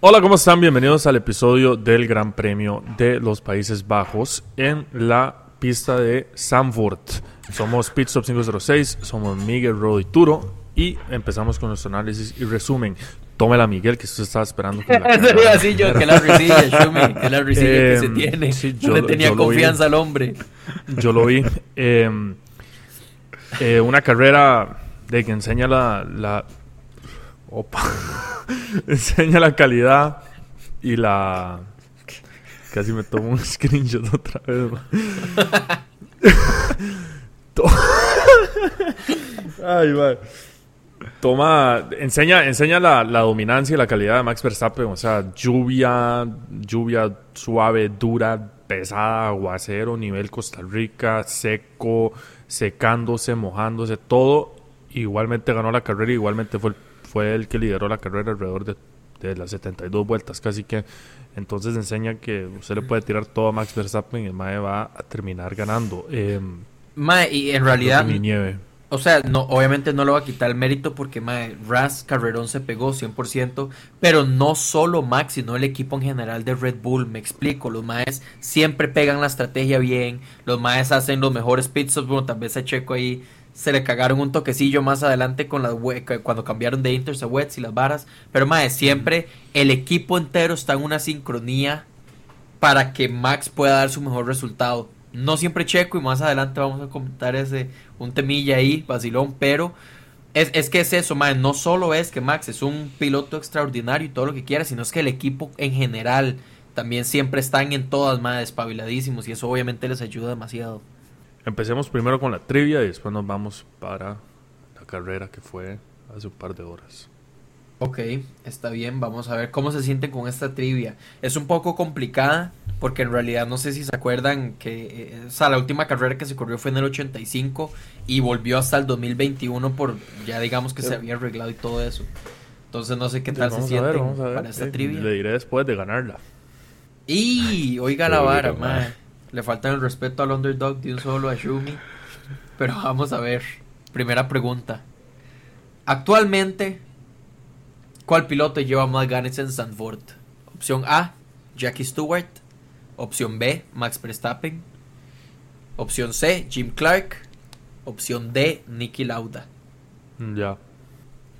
Hola, ¿cómo están? Bienvenidos al episodio del Gran Premio de los Países Bajos en la pista de Zandvoort. Somos Pitstop 506, somos Miguel Rodo y Turo y empezamos con nuestro análisis y resumen. Tómela, Miguel, que usted estaba esperando. Con la Eso iba así yo, que la risilla, Shumi, que la risilla que se Em, tiene. sí, yo yo le tenía vi. confianza al hombre. Yo lo vi. Eh, eh, una carrera de que enseña la, la opa, enseña la calidad y la casi me tomo un screenshot otra vez. Ay, ma. Toma, enseña, enseña la, la dominancia y la calidad de Max Verstappen. O sea, lluvia, lluvia suave, dura, pesada, aguacero, nivel Costa Rica, seco, secándose, mojándose, todo. Igualmente ganó la carrera, igualmente fue el, fue el que lideró la carrera alrededor de, de las 72 vueltas, casi que. Entonces enseña que usted le puede tirar todo a Max Verstappen y el Mae va a terminar ganando. Eh, Mae, y en realidad, mi nieve. o sea, no, obviamente no le va a quitar el mérito porque Mae, Ras Carrerón se pegó 100%, pero no solo Max, sino el equipo en general de Red Bull, me explico, los Maes siempre pegan la estrategia bien, los Maes hacen los mejores pitstops, bueno, tal vez a Checo ahí se le cagaron un toquecillo más adelante con las cuando cambiaron de inters a wets y las varas, pero Mae, siempre el equipo entero está en una sincronía para que Max pueda dar su mejor resultado. No siempre Checo y más adelante vamos a comentar ese un temilla ahí, vacilón, pero es, es que es eso, mae, no solo es que Max es un piloto extraordinario y todo lo que quiera, sino es que el equipo en general también siempre están en todas, más despabiladísimos y eso obviamente les ayuda demasiado. Empecemos primero con la trivia y después nos vamos para la carrera que fue hace un par de horas. Ok, está bien, vamos a ver cómo se sienten con esta trivia. Es un poco complicada porque en realidad no sé si se acuerdan que eh, o sea, la última carrera que se corrió fue en el 85 y volvió hasta el 2021 por ya digamos que se había arreglado y todo eso. Entonces no sé qué tal se ver, sienten vamos a ver. para esta Eh, trivia. Le diré después de ganarla. Y oiga la vara. Le falta el respeto al underdog de un solo a Shumi. Pero vamos a ver. Primera pregunta. Actualmente, ¿cuál piloto lleva más ganes en Zandvoort? Opción A, Jackie Stewart. Opción B, Max Verstappen. Opción C, Jim Clark. Opción D, Nicky Lauda. Mm, Ya.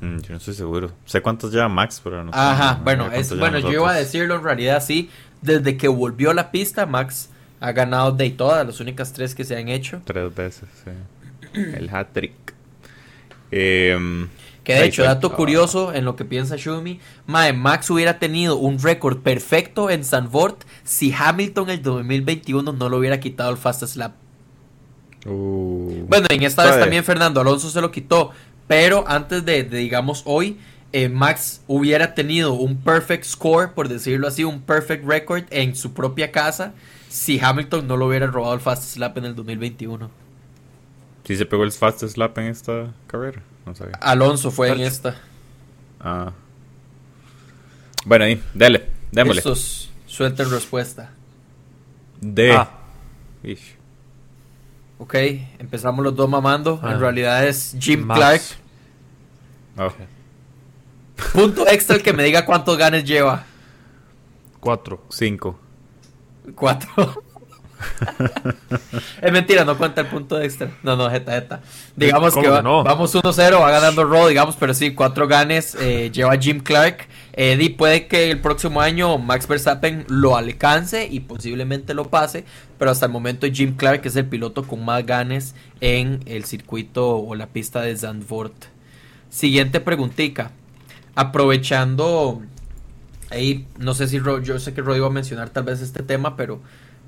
Mm, yo no estoy seguro. Sé cuántos lleva Max, pero no sé. Ajá, no bueno, sé es, bueno, yo iba a decirlo en realidad sí. Desde que volvió a la pista, Max ha ganado de todas, las únicas tres que se han hecho. Tres veces, sí. El hat-trick. Em, Que de hecho, dato curioso en lo que piensa Shumi, Mae, Max hubiera tenido un récord perfecto en Zandvoort si Hamilton el 2021 no lo hubiera quitado el fast slap. Uh, Bueno, en esta vez también Fernando Alonso se lo quitó, pero antes de, de, digamos hoy, eh, Max hubiera tenido un perfect score, por decirlo así, un perfect record en su propia casa si Hamilton no lo hubiera robado el fast slap en el 2021. ¿Sí se pegó el fast slap en esta carrera? No sabía. Alonso fue en esta. Ah. Bueno, ahí, dele, démosle. Estos suelten respuesta. D. Ah. Ish. Ok, empezamos los dos mamando. Ah. En realidad es Jim Max. Clark. Oh, Punto extra el que me diga cuántos ganes lleva. Cuatro. cinco. Cuatro. es mentira, no cuenta el punto extra. No, no, jeta, jeta. Digamos ¿Cómo que, va- no? vamos 1-0, va ganando Raw, digamos, pero sí, cuatro ganes eh, lleva Jim Clark. Eddie puede que el próximo año Max Verstappen lo alcance y posiblemente lo pase, pero hasta el momento Jim Clark es el piloto con más ganes en el circuito o la pista de Zandvoort. Siguiente preguntica. Aprovechando ahí, no sé si Ro- yo sé que Rod iba a mencionar tal vez este tema, pero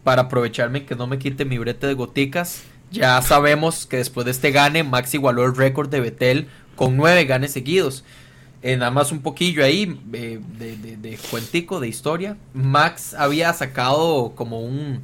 para aprovecharme que no me quite mi brete de goticas, ya sabemos que después de este gane, Max igualó el récord de Betel con nueve ganes seguidos. Eh, nada más un poquillo ahí eh, de, de, de cuentico, de historia. Max había sacado como un...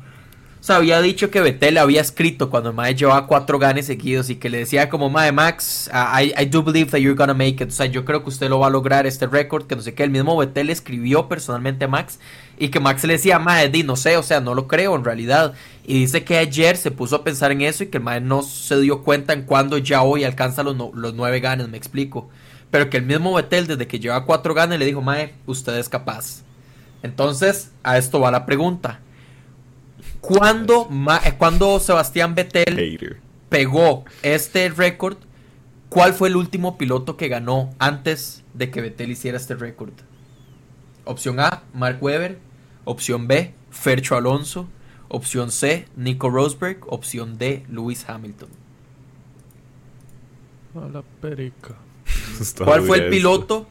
Sea, había dicho que Betel había escrito cuando Mae llevaba cuatro ganes seguidos y que le decía como Mae Max, I, I do believe that you're gonna make it. O sea, yo creo que usted lo va a lograr este récord, que no sé qué. El mismo Betel escribió personalmente a Max y que Max le decía, Mae, no sé, o sea, no lo creo en realidad. Y dice que ayer se puso a pensar en eso y que el Mae no se dio cuenta en cuándo ya hoy alcanza los, no- los nueve ganes, me explico. pero que el mismo Vettel desde que lleva cuatro ganas le dijo, Mae, usted es capaz. Entonces, a esto va la pregunta. ¿Cuándo, Ma- eh, cuándo Sebastián Vettel Hater. pegó este récord? ¿Cuál fue el último piloto que ganó antes de que Vettel hiciera este récord? Opción A, Mark Webber. Opción B, Fercho Alonso. Opción C, Nico Rosberg. Opción D, Lewis Hamilton. A la perica. ¿Cuál fue el piloto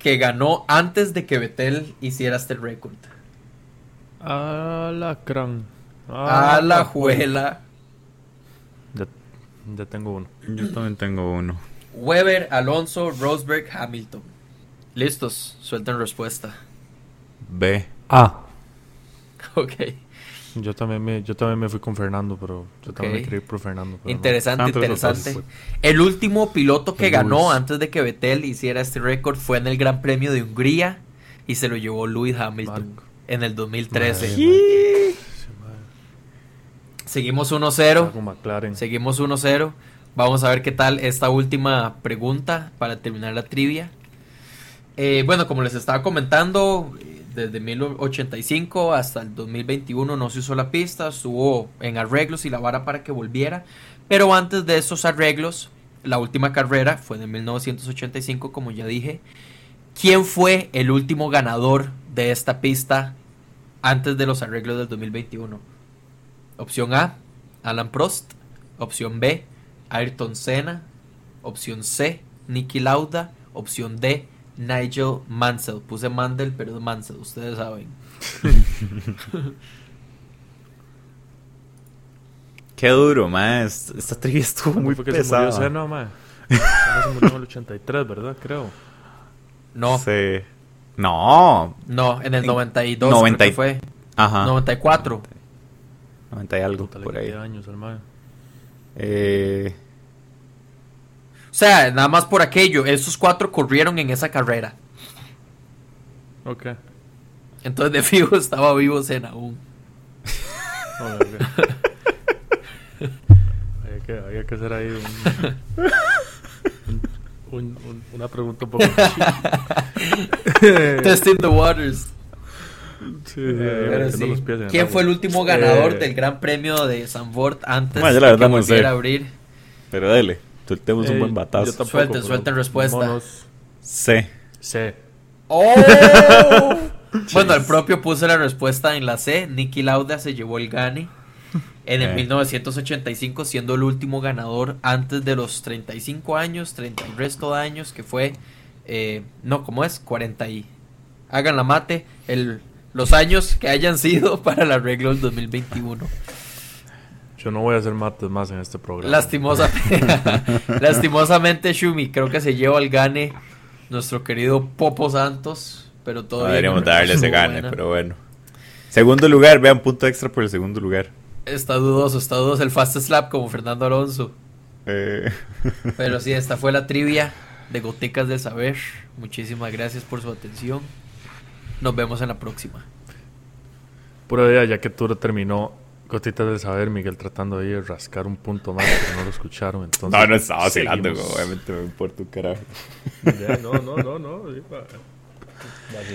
que ganó antes de que Vettel hiciera este récord? A la crán. A la juela. Ya, ya tengo uno. Yo también tengo uno. Weber, Alonso, Rosberg, Hamilton. Listos, suelten respuesta. B. A. Ok. Yo también me, yo también me fui con Fernando, pero yo también me quería ir por Fernando. no. Interesante, Ah, interesante. dos. El último piloto que Lewis. ganó antes de que Vettel hiciera este récord fue en el Gran Premio de Hungría y se lo llevó Lewis Hamilton Marco. En el 2013. Madre mía. Seguimos 1-0. Algo McLaren. Seguimos 1-0. Vamos a ver qué tal esta última pregunta para terminar la trivia. Eh, bueno, como les estaba comentando, desde 1085 hasta el 2021 no se usó la pista, estuvo en arreglos y la vara para que volviera. Pero antes de esos arreglos, la última carrera fue de 1985, como ya dije. ¿Quién fue el último ganador de esta pista antes de los arreglos del 2021? Opción A, Alan Prost. Opción B, Ayrton Senna. Opción C, Nicky Lauda. Opción D, Nigel Mansell. Puse Mandel, pero es Mansell, ustedes saben. Qué duro, más. Esta trivia estuvo muy Fue que se murió pesada. Senna. Senna se murió en el 83, ¿verdad? Creo. No, Sí. No. no, en el En 92 90 creo y- que fue. Ajá. 94. 90 y algo por ahí. años. Eh, O sea, nada más por aquello, esos cuatro corrieron en esa carrera. Ok. Entonces de fijo estaba vivo Senna aún. Ok, ok. había, que, había que hacer ahí un, un- un- una pregunta un poco. Testing the waters. Sí, sí, Pero metiendo sí. los pies ¿Quién fue el último ganador Eh, del Gran Premio de Zandvoort antes Bueno, yo la de que volviera a abrir? pero dele. Soltemos un eh, buen yo batazo. tampoco, Suelten, suelten respuesta. monos. C. Sí. ¡Oh! bueno, el propio puso la respuesta en la C. Nicky Lauda se llevó el gane en el Eh. 1985, siendo el último ganador antes de los 35 años, 30 y resto de años, que fue. eh, no, ¿cómo es? 40 y. Hagan la mate. El, los años que hayan sido para el arreglo del 2021. Yo no voy a hacer mates más en este programa. Lastimosa, lastimosamente, Shumi, creo que se lleva el gane nuestro querido Popo Santos. Pero todavía deberíamos no darle ese gane, buena. pero bueno. Segundo lugar, vean punto extra por el segundo lugar. Está dudoso, está dudoso el fast slap como Fernando Alonso. Eh, Pero sí, esta fue la trivia de Goticas del Saber. Muchísimas gracias por su atención. Nos vemos en la próxima. Pura idea, ya que Turo terminó Gotitas del Saber, Miguel tratando de ir a rascar un punto más que no lo escucharon. Entonces, no, no estaba vacilando, obviamente me importa un carajo. Ya, no, no, no, no.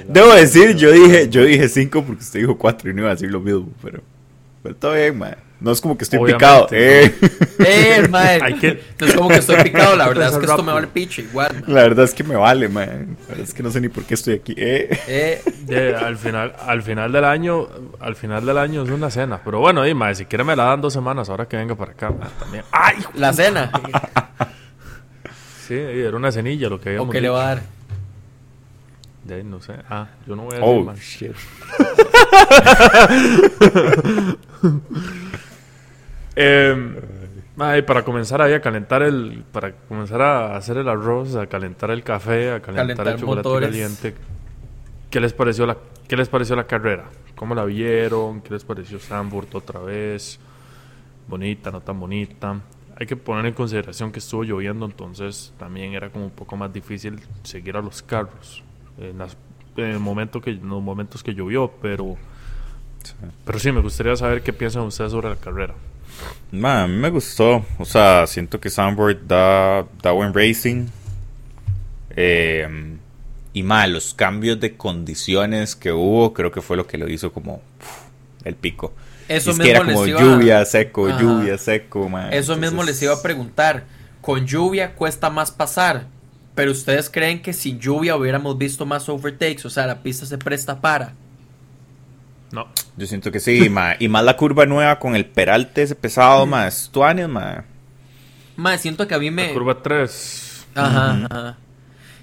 Debo decir, yo dije, yo dije 5 porque usted dijo 4 y no iba a decir lo mismo, pero, pero todo bien, man. No es como que estoy Obviamente. picado. Eh. ¡Eh, mae! Que- Entonces, como que estoy picado. La verdad es que esto me vale picho igual. mae. La verdad es que me vale, man. La verdad es que no sé ni por qué estoy aquí. Eh. Eh, al final, al final del año, al final del año es una cena. Pero bueno, dime, si quiere me la dan dos semanas ahora que venga para acá. también. ¡Ay! la cena. Sí, era una cenilla lo que ¿O habíamos qué le va a dar? De ahí, no sé. Ah, yo no voy a decir Oh, más. shit. Eh, ay, para comenzar ahí a calentar el, para comenzar a hacer el arroz, a calentar el café, a calentar, Calentar el chocolate motores. caliente. ¿Qué les pareció la, qué les pareció la carrera? ¿Cómo la vieron? ¿Qué les pareció Sandburg otra vez? Bonita, no tan bonita. Hay que poner en consideración que estuvo lloviendo, entonces también era como un poco más difícil seguir a los carros en, las- en el momento que, en los momentos que llovió, pero, pero sí me gustaría saber qué piensan ustedes sobre la carrera. Man, a mí me gustó. O sea, siento que Soundboard da, da buen racing. Eh, y más, los cambios de condiciones que hubo, creo que fue lo que lo hizo como el pico. Eso es mismo que era como les iba- lluvia, seco, Ajá. lluvia, seco, man. Eso mismo les iba a preguntar. Con lluvia cuesta más pasar. Pero ustedes creen que sin lluvia hubiéramos visto más overtakes. O sea, la pista se presta para. No. Yo siento que sí, ma. Y más la curva nueva con el peralte ese pesado, más tuanes, ma. Más, siento que a mí me. La curva 3. Ajá, ajá.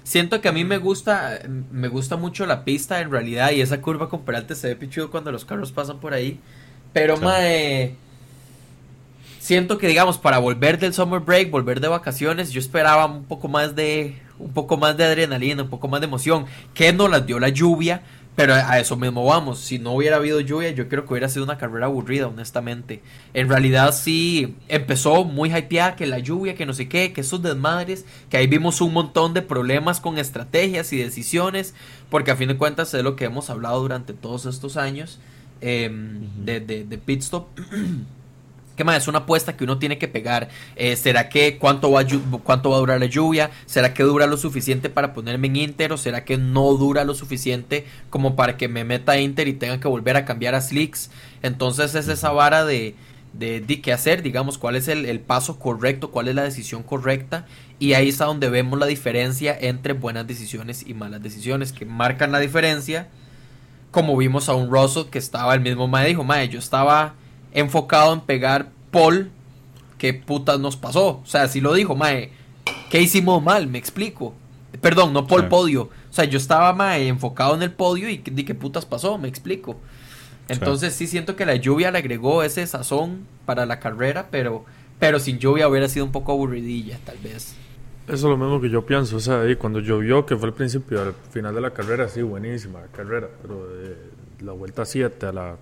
Siento que a mí me gusta, me gusta mucho la pista en realidad y esa curva con Peralta se ve pichudo cuando los carros pasan por ahí. Pero Claro. mae, siento que digamos para volver del summer break, volver de vacaciones, yo esperaba un poco más de un poco más de adrenalina, un poco más de emoción, que no las dio la lluvia, pero a eso mismo vamos. Si no hubiera habido lluvia, yo creo que hubiera sido una carrera aburrida, honestamente. En realidad sí empezó muy hypeada que la lluvia, que no sé qué, que esos desmadres, que ahí vimos un montón de problemas con estrategias y decisiones, porque a fin de cuentas es lo que hemos hablado durante todos estos años eh, de, de, de pit stop. ¿Qué más? Es una apuesta que uno tiene que pegar. Eh, ¿Será que cuánto va, a cuánto va a durar la lluvia? ¿Será que dura lo suficiente para ponerme en Inter? ¿O será que no dura lo suficiente como para que me meta a Inter y tenga que volver a cambiar a Slicks? Entonces es esa vara de, de, qué hacer, digamos, cuál es el, el paso correcto, cuál es la decisión correcta. Y ahí está donde vemos la diferencia entre buenas decisiones y malas decisiones, que marcan la diferencia como vimos a un Russell que estaba el mismo mae dijo, mae, yo estaba enfocado en pegar Paul, ¿qué putas nos pasó? O sea, así lo dijo, mae, ¿qué hicimos mal? Me explico. Perdón, no Paul Sí. podio. O sea, yo estaba mae enfocado en el podio y di qué putas pasó, me explico. Entonces sí siento que la lluvia le agregó ese sazón para la carrera, pero pero sin lluvia hubiera sido un poco aburridilla, tal vez. Eso es lo mismo que yo pienso. O sea, ahí cuando llovió, que fue el principio, al final de la carrera, sí, buenísima la carrera. Pero de la vuelta 7 a la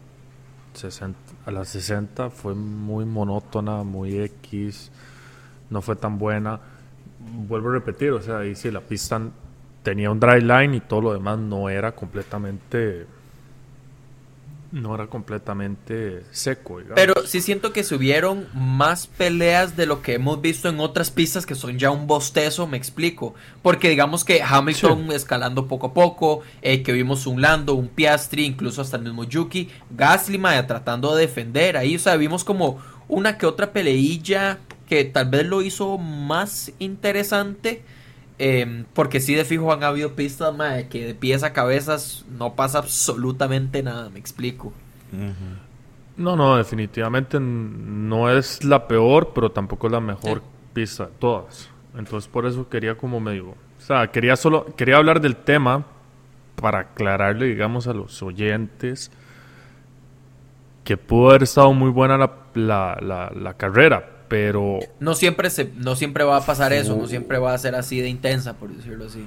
60, a la 60 fue muy monótona, muy X. No fue tan buena. Vuelvo a repetir, o sea, ahí sí la pista tenía un dry line y todo lo demás no era completamente. No era completamente seco, digamos. Pero sí siento que se hubieron más peleas de lo que hemos visto en otras pistas que son ya un bostezo, me explico. Porque digamos que Hamilton escalando poco a poco, eh, que vimos un Lando, un Piastri, incluso hasta el mismo Yuki, Gasly mae, tratando de defender ahí, o sea, vimos como una que otra peleilla que tal vez lo hizo más interesante. Eh, porque sí de fijo han habido pistas mae, que de pies a cabezas no pasa absolutamente nada, me explico. No, no, definitivamente no es la peor, pero tampoco es la mejor pista de todas. Entonces por eso quería como medio, o sea, quería solo, quería hablar del tema para aclararle, digamos, a los oyentes que pudo haber estado muy buena la, la, la, la carrera, pero No siempre se, no siempre va a pasar eso, no siempre va a ser así de intensa, por decirlo así.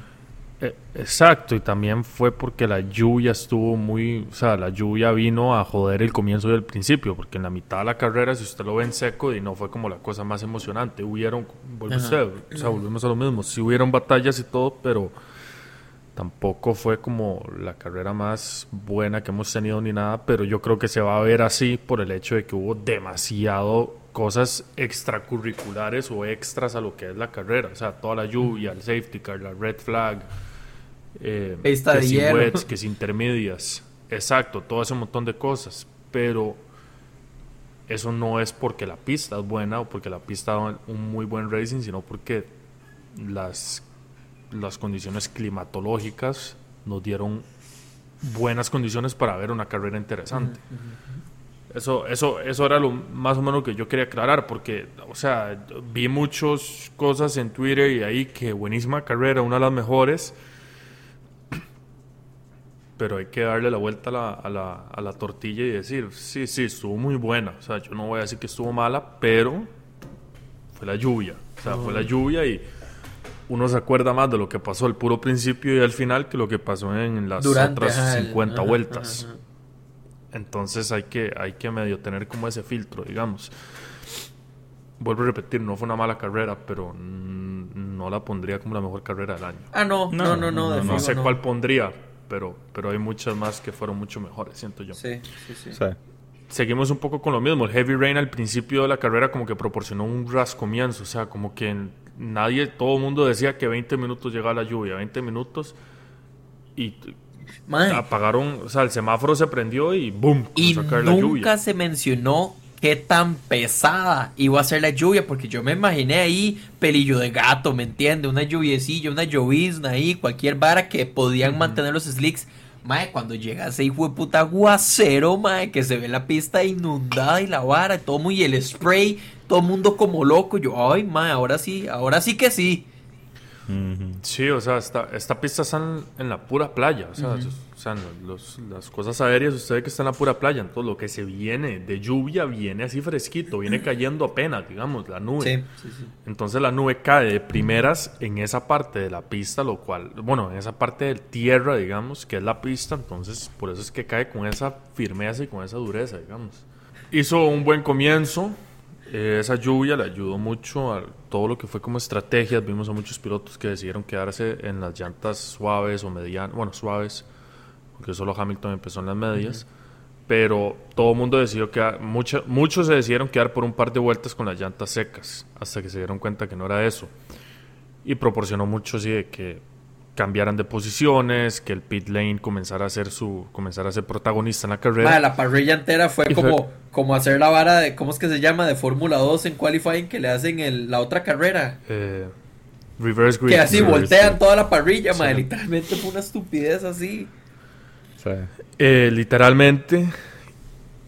Eh, Exacto, y también fue porque la lluvia estuvo muy, o sea, la lluvia vino a joder el comienzo y el principio, porque en la mitad de la carrera, si usted lo ve en seco, y no fue como la cosa más emocionante, hubieron, usted, o sea, volvemos a lo mismo, sí hubieron batallas y todo, pero tampoco fue como la carrera más buena que hemos tenido ni nada, pero yo creo que se va a ver así por el hecho de que hubo demasiado cosas extracurriculares o extras a lo que es la carrera, o sea, toda la lluvia, el safety car, la red flag, eh, Pista que de si hielo. wets, que si intermedias, exacto, todo ese montón de cosas, pero eso no es porque la pista es buena o porque la pista da un muy buen racing, sino porque las, las condiciones climatológicas nos dieron buenas condiciones para ver una carrera interesante. Eso, eso, eso era lo más o menos que yo quería aclarar, porque, o sea, vi muchas cosas en Twitter y ahí que buenísima carrera, una de las mejores, pero hay que darle la vuelta a la, a la, a la tortilla y decir, sí, sí, estuvo muy buena, o sea, yo no voy a decir que estuvo mala, pero fue la lluvia, o sea, fue la lluvia y uno se acuerda más de lo que pasó al puro principio y al final que lo que pasó en las Durante, otras ajá, el- 50 ajá, vueltas. ajá. Entonces hay que, hay que medio tener como ese filtro, digamos. Vuelvo a repetir, no fue una mala carrera, pero no la pondría como la mejor carrera del año. Ah, no, no, no, no, No, fijo sé no. cuál pondría, pero, pero hay muchas más que fueron mucho mejores, siento yo. Sí, sí, sí. Sea, Seguimos un poco con lo mismo. El Heavy Rain al principio de la carrera como que proporcionó un ras comienzo, o sea, como que nadie, todo el mundo decía que 20 minutos llegaba la lluvia, 20 minutos y Mae, apagaron, o sea, el semáforo se prendió y boom, y la nunca lluvia. se mencionó qué tan pesada iba a ser la lluvia, porque yo me imaginé ahí pelillo de gato, ¿me entiende? Una lluviecilla, una llovizna ahí, cualquier vara que podían mantener los slicks. Mae, cuando llega ese hijo de puta aguacero, mae, que se ve la pista inundada y la vara, todo muy el spray, todo el mundo como loco. Yo, ay, mae, ahora sí, ahora sí que sí. Sí, o sea, esta, esta pista está en, en la pura playa. O sea, o sea, los- las cosas aéreas, usted ve que está en la pura playa. Entonces, lo que se viene de lluvia viene así fresquito, viene cayendo apenas, digamos, la nube. Sí, sí, sí. Entonces, la nube cae de primeras en esa parte de la pista, lo cual, bueno, en esa parte de tierra, digamos, que es la pista. Entonces, por eso es que cae con esa firmeza y con esa dureza, digamos. Hizo un buen comienzo. Eh, esa lluvia le ayudó mucho a todo lo que fue como estrategias. Vimos a muchos pilotos que decidieron quedarse en las llantas suaves o medianas, bueno, suaves, porque solo Hamilton empezó en las medias. Pero todo el mundo decidió quedar, mucha- muchos se decidieron quedar por un par de vueltas con las llantas secas, hasta que se dieron cuenta que no era eso. Y proporcionó mucho así de que cambiaran de posiciones, que el pit lane comenzara a ser su, comenzara a ser protagonista en la carrera. Mae, la parrilla entera fue Y fue- como, como hacer la vara de, ¿cómo es que se llama? De Fórmula 2 en qualifying que le hacen el, la otra carrera. Eh, reverse grid. Que así sí, voltean toda la parrilla, Sí. mae. Literalmente fue una estupidez así. Eh, literalmente.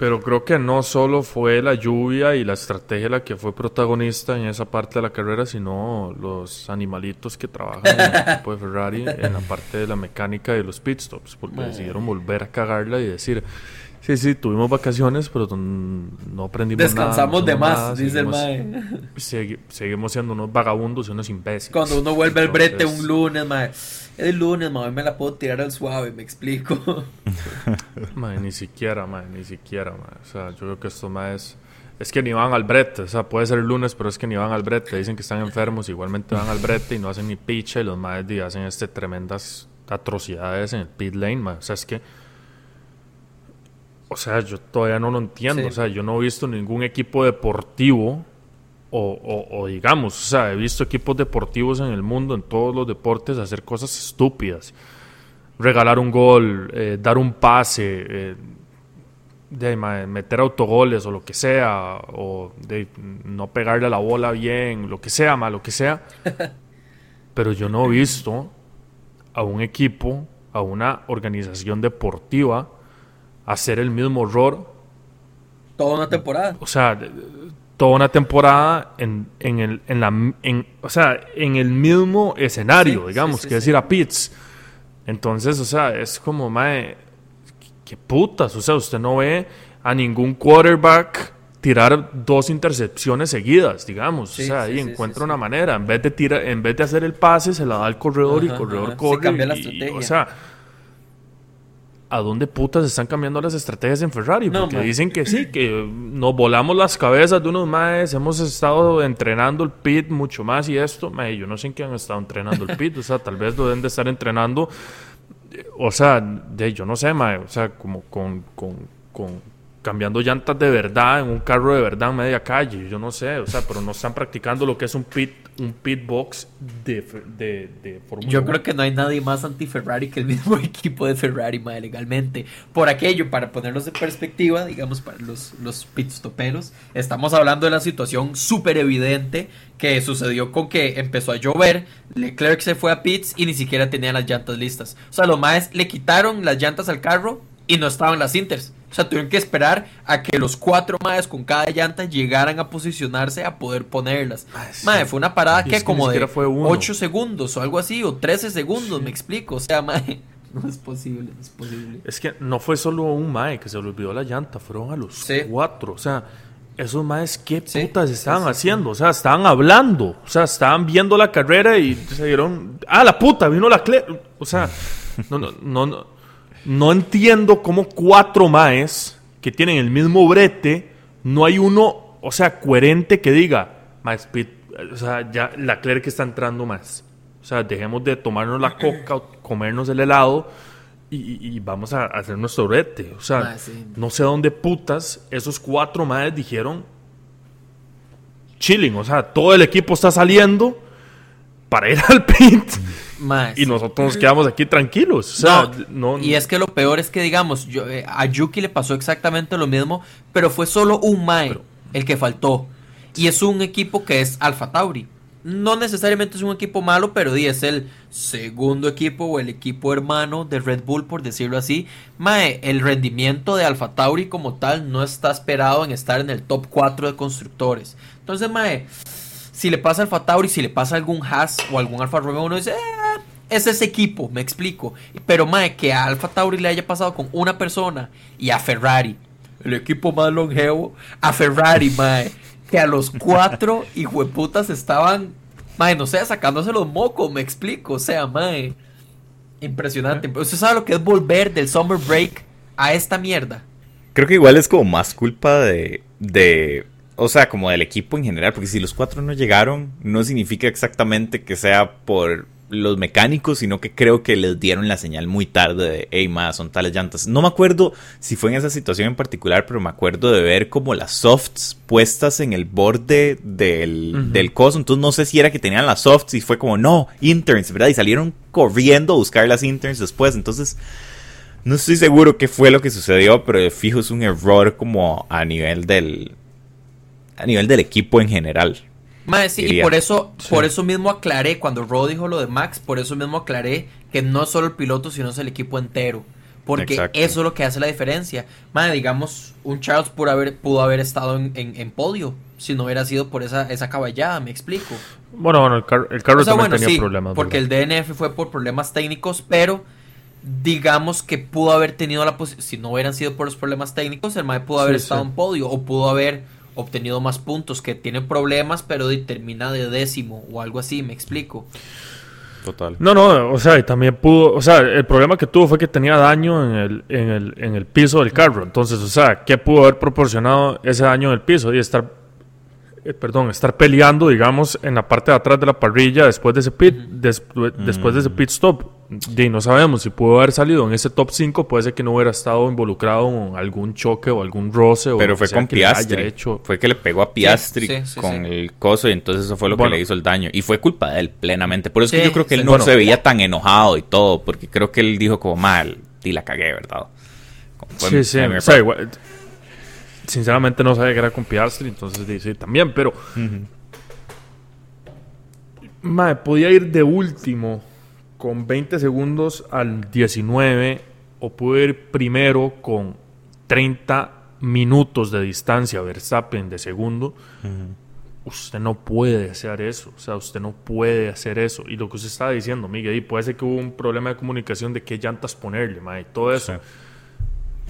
Pero creo que no solo fue la lluvia y la estrategia la que fue protagonista en esa parte de la carrera, sino los animalitos que trabajan en el equipo de Ferrari en la parte de la mecánica de los pit stops, porque Mae. decidieron volver a cagarla y decir, sí, sí, tuvimos vacaciones, pero no aprendimos Descansamos nada. no de más, nada, dice el seguimos- mae. segui- seguimos siendo unos vagabundos y unos imbéciles. Cuando uno vuelve al brete un lunes, mae. Es el lunes, hoy me la puedo tirar al suave, me explico. Mae, ni siquiera, mae, ni siquiera, mae. O sea, yo creo que esto más es... Es que ni van al brete, o sea, puede ser el lunes, pero es que ni van al brete. Dicen que están enfermos, igualmente van al brete y no hacen ni picha y los maes di, hacen este tremendas atrocidades en el pit lane, mae. O sea, es que... O sea, yo todavía no lo entiendo. Sí. O sea, yo no he visto ningún equipo deportivo o, o- o digamos, o sea, he visto equipos deportivos en el mundo, en todos los deportes, hacer cosas estúpidas regalar un gol, eh, dar un pase, eh, de, meter autogoles o lo que sea, o de no pegarle a la bola bien, lo que sea, ma, lo que sea. Pero yo no he visto a un equipo, a una organización deportiva, hacer el mismo error Toda una temporada. o sea, toda una temporada en, en el, en la, en, o sea, en el mismo escenario, Sí, digamos, sí, sí, que sí. decir a Pitts. Entonces, o sea, es como, mae, qué putas, o sea, usted no ve a ningún quarterback tirar dos intercepciones seguidas, digamos, o sea, sí, encuentra una manera, en vez de tirar, en vez de hacer el pase, se la da al corredor y el corredor ajá. Corre. cambia la y- y, estrategia. o sea, ¿a dónde putas están cambiando las estrategias en Ferrari? Porque dicen que sí, que nos volamos las cabezas de unos maes, hemos estado entrenando el pit mucho más y esto, mae, yo no sé en qué han estado entrenando el pit, o sea, tal vez lo deben de estar entrenando, o sea, de, yo no sé, mae, o sea, como con, con, con cambiando llantas de verdad en un carro de verdad en media calle, yo no sé, o sea, pero no están practicando lo que es un pit, un pit box de, de, de Fórmula Yo 1. creo que no hay nadie más anti-Ferrari que el mismo equipo de Ferrari, mae, legalmente. Por aquello, para ponerlos en perspectiva, digamos, para los, los pitstoperos, estamos hablando de la situación súper evidente que sucedió con que empezó a llover, Leclerc se fue a pits y ni siquiera tenía las llantas listas. O sea, los maes le quitaron las llantas al carro y no estaban las inters. O sea, tuvieron que esperar a que los cuatro maes con cada llanta llegaran a posicionarse a poder ponerlas. sí. Mae, fue una parada que como ni de siquiera fue uno. 8 segundos o algo así, o 13 segundos, me explico. O sea, mae, no es posible, no es posible. Es que no fue solo un mae que se le olvidó la llanta, fueron a los Sí. cuatro. O sea, esos maes, ¿qué Sí, putas estaban sí, sí. haciendo? O sea, estaban hablando. O sea, estaban viendo la carrera y se dieron. ¡Ah, la puta! Vino la cle. O sea, no, no, no, no, no entiendo cómo cuatro maes que tienen el mismo brete, no hay uno, o sea, coherente que diga, más o sea, ya la que está entrando más. O sea, dejemos de tomarnos la coca, o comernos el helado y, vamos a hacer nuestro brete. O sea, sí. no sé dónde putas esos cuatro madres dijeron chilling. O sea, todo el equipo está saliendo para ir al pit. Y nosotros nos quedamos aquí tranquilos. O sea, no, y es que lo peor es que, digamos, yo, eh, a Yuki le pasó exactamente lo mismo, pero fue solo un Mae el que faltó. Y es un equipo que es Alpha Tauri. No necesariamente es un equipo malo, pero di, es el segundo equipo o el equipo hermano de Red Bull, por decirlo así. Mae, el rendimiento de Alpha Tauri como tal no está esperado en estar en el top 4 de constructores. Entonces, Mae, si le pasa al Alfa Tauri, si le pasa algún Haas o algún Alfa Romeo, uno dice, "Eh, es ese equipo, me explico. Pero, mae, que a Alfa Tauri le haya pasado con una persona y a Ferrari, el equipo más longevo, a Ferrari, mae, que a los cuatro hijueputas estaban, mae, no sé, sacándose los mocos, me explico. O sea, mae, impresionante. ¿Usted sabe lo que es volver del summer break a esta mierda? Creo que igual es como más culpa de, de, o sea, como del equipo en general, porque si los cuatro no llegaron, no significa exactamente que sea por los mecánicos, sino que creo que les dieron la señal muy tarde de, hey, más son tales llantas. No me acuerdo si fue en esa situación en particular, pero me acuerdo de ver como las softs puestas en el borde del, del coso, entonces no sé si era que tenían las softs y fue como, no, interns, ¿verdad? Y salieron corriendo a buscar las interns después, entonces... No estoy seguro qué fue lo que sucedió, pero fijo es un error como a nivel del a nivel del equipo en general. Mae, sí, y por eso, Sí. por eso mismo aclaré, cuando Ro dijo lo de Max, por eso mismo aclaré que no es solo el piloto, sino es el equipo entero. Porque Exacto. eso es lo que hace la diferencia. Mae, digamos, un Charles pudo haber, pudo haber estado en, en- en podio si no hubiera sido por esa, esa caballada, me explico. Bueno, bueno, el, car- el carro O sea, también bueno, tenía sí, problemas. porque ¿verdad? el DNF fue por problemas técnicos, pero digamos que pudo haber tenido la posibilidad, si no hubieran sido por los problemas técnicos, el Mae pudo haber Sí, estado sí. en podio o pudo haber obtenido más puntos, que tiene problemas, pero termina de décimo o algo así, me explico. Total. No, no, o sea, y también pudo, o sea, el problema que tuvo fue que tenía daño en el, en el, en el piso del carro. Entonces, o sea, ¿qué pudo haber proporcionado ese daño en el piso? Y estar, eh, perdón, estar peleando, digamos, en la parte de atrás de la parrilla después de ese pit, des- después de ese pit stop. Y no sabemos si pudo haber salido en ese top 5, puede ser que no hubiera estado involucrado en algún choque o algún roce. o Pero fue con que Piastri. hecho. Fue que le pegó a Piastri sí, sí, con sí. el coso y entonces eso fue lo Bueno. que le hizo el daño. Y fue culpa de él plenamente. Por eso que yo creo que él sí. no Bueno. se veía tan enojado y todo. Porque creo que él dijo como mal, y la cagué, ¿verdad? Fue Sí, sí, o sea, error. igual- sinceramente no sabía que era con Piastri, entonces sí, también, pero Ujú. Mae, podía ir de último con 20 segundos al 19 o pudo ir primero con 30 minutos de distancia Verstappen de segundo. Usted no puede hacer eso, o sea, usted no puede hacer eso. Y lo que usted estaba diciendo, Miguel, y puede ser que hubo un problema de comunicación de qué llantas ponerle, mae, y todo eso. Sí.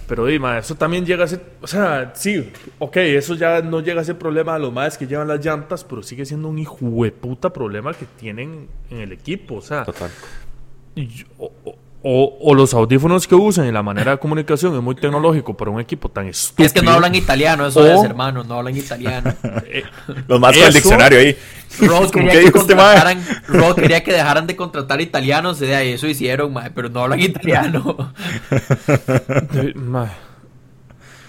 Pero Dima, eso también llega a ser, o sea, sí, ok, eso ya no llega a ser problema de los más que llevan las llantas, pero sigue siendo un hijo de puta problema que tienen en el equipo, o sea, Total. y o, o- los audífonos que usan y la manera de comunicación es muy tecnológico para un equipo tan estúpido. Es que no hablan italiano, eso O- es, hermano, no hablan italiano. Eh, Los más con el diccionario ahí. Rod Como quería que que, este mae. contrataran, Rod quería que dejaran de contratar italianos, de ahí eso hicieron, mae, pero no hablan italiano. Mae.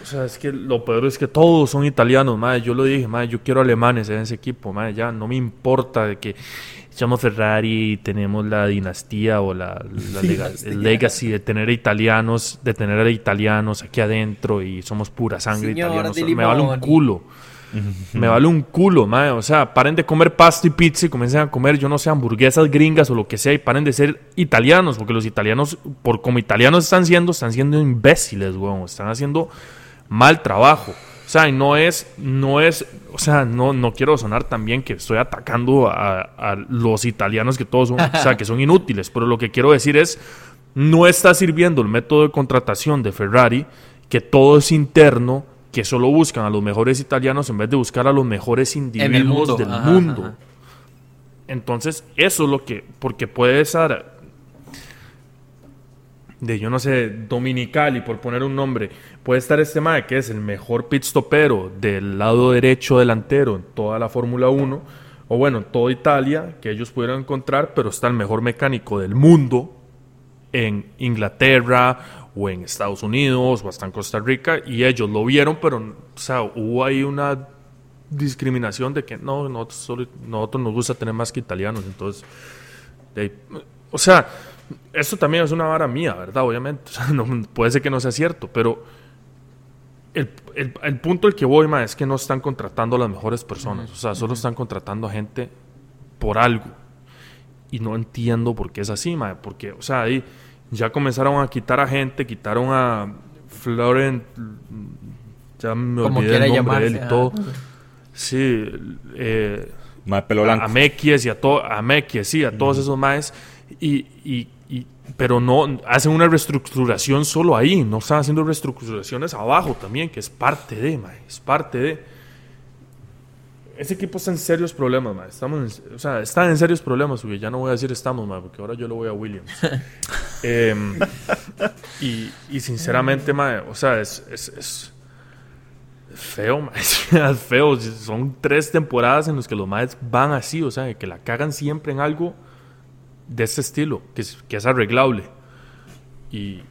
O sea, es que lo peor es que todos son italianos, madre. Yo lo dije, madre, yo quiero alemanes en ese equipo, madre. Ya no me importa de que echamos Ferrari y tenemos la dinastía o la, la lega- el legacy de tener italianos, de tener a italianos aquí adentro y somos pura sangre Señora de Me vale un Me vale un culo, madre. O sea, paren de comer pasta y pizza y comiencen a comer, yo no sé, hamburguesas gringas o lo que sea y paren de ser italianos, porque los italianos, por como italianos están siendo, están siendo imbéciles, weón. Están haciendo mal trabajo. O sea, no es, no es, o sea, no, no quiero sonar también que estoy atacando a, a los italianos que todos son, o sea, que son inútiles, pero lo que quiero decir es, no está sirviendo el método de contratación de Ferrari, que todo es interno, que solo buscan a los mejores italianos en vez de buscar a los mejores individuos mundo, del ajá, mundo. ajá. Entonces, eso es lo que, porque puede ser de yo no sé, Dominicali, por poner un nombre, puede estar este mae que es el mejor pit stopero del lado derecho delantero en toda la Fórmula 1, o bueno, en toda Italia, que ellos pudieran encontrar, pero está el mejor mecánico del mundo en Inglaterra o en Estados Unidos o hasta en Costa Rica, y ellos lo vieron, pero o sea, hubo ahí una discriminación de que no, nosotros, solo, nosotros nos gusta tener más que italianos, entonces, o sea, esto también es una vara mía, ¿verdad? Obviamente, no, puede ser que no sea cierto, pero el, el, punto al que voy, ma, es que no están contratando a las mejores personas, o sea, solo están contratando a gente por algo, y no entiendo por qué es así, ma, porque, o sea, ahí ya comenzaron a quitar a gente, quitaron a Florent, ya me olvidé el nombre de él y todo. Sí, eh, a, Mequies y a, to, a Mequies, sí, a todos esos maes. Y, y, y, pero no hacen una reestructuración solo ahí, no están haciendo reestructuraciones abajo también, que es parte de, mae, es parte de. Ese equipo está en serios problemas, mae. Estamos o sea, están en serios problemas, porque ya no voy a decir estamos, mae, porque ahora yo lo voy a Williams. Em, y, y, sinceramente, mae, o sea, es, es, es feo, es feo. Son tres temporadas en las que los maes van así, o sea, que la cagan siempre en algo de este estilo, que es, que es arreglable. Y,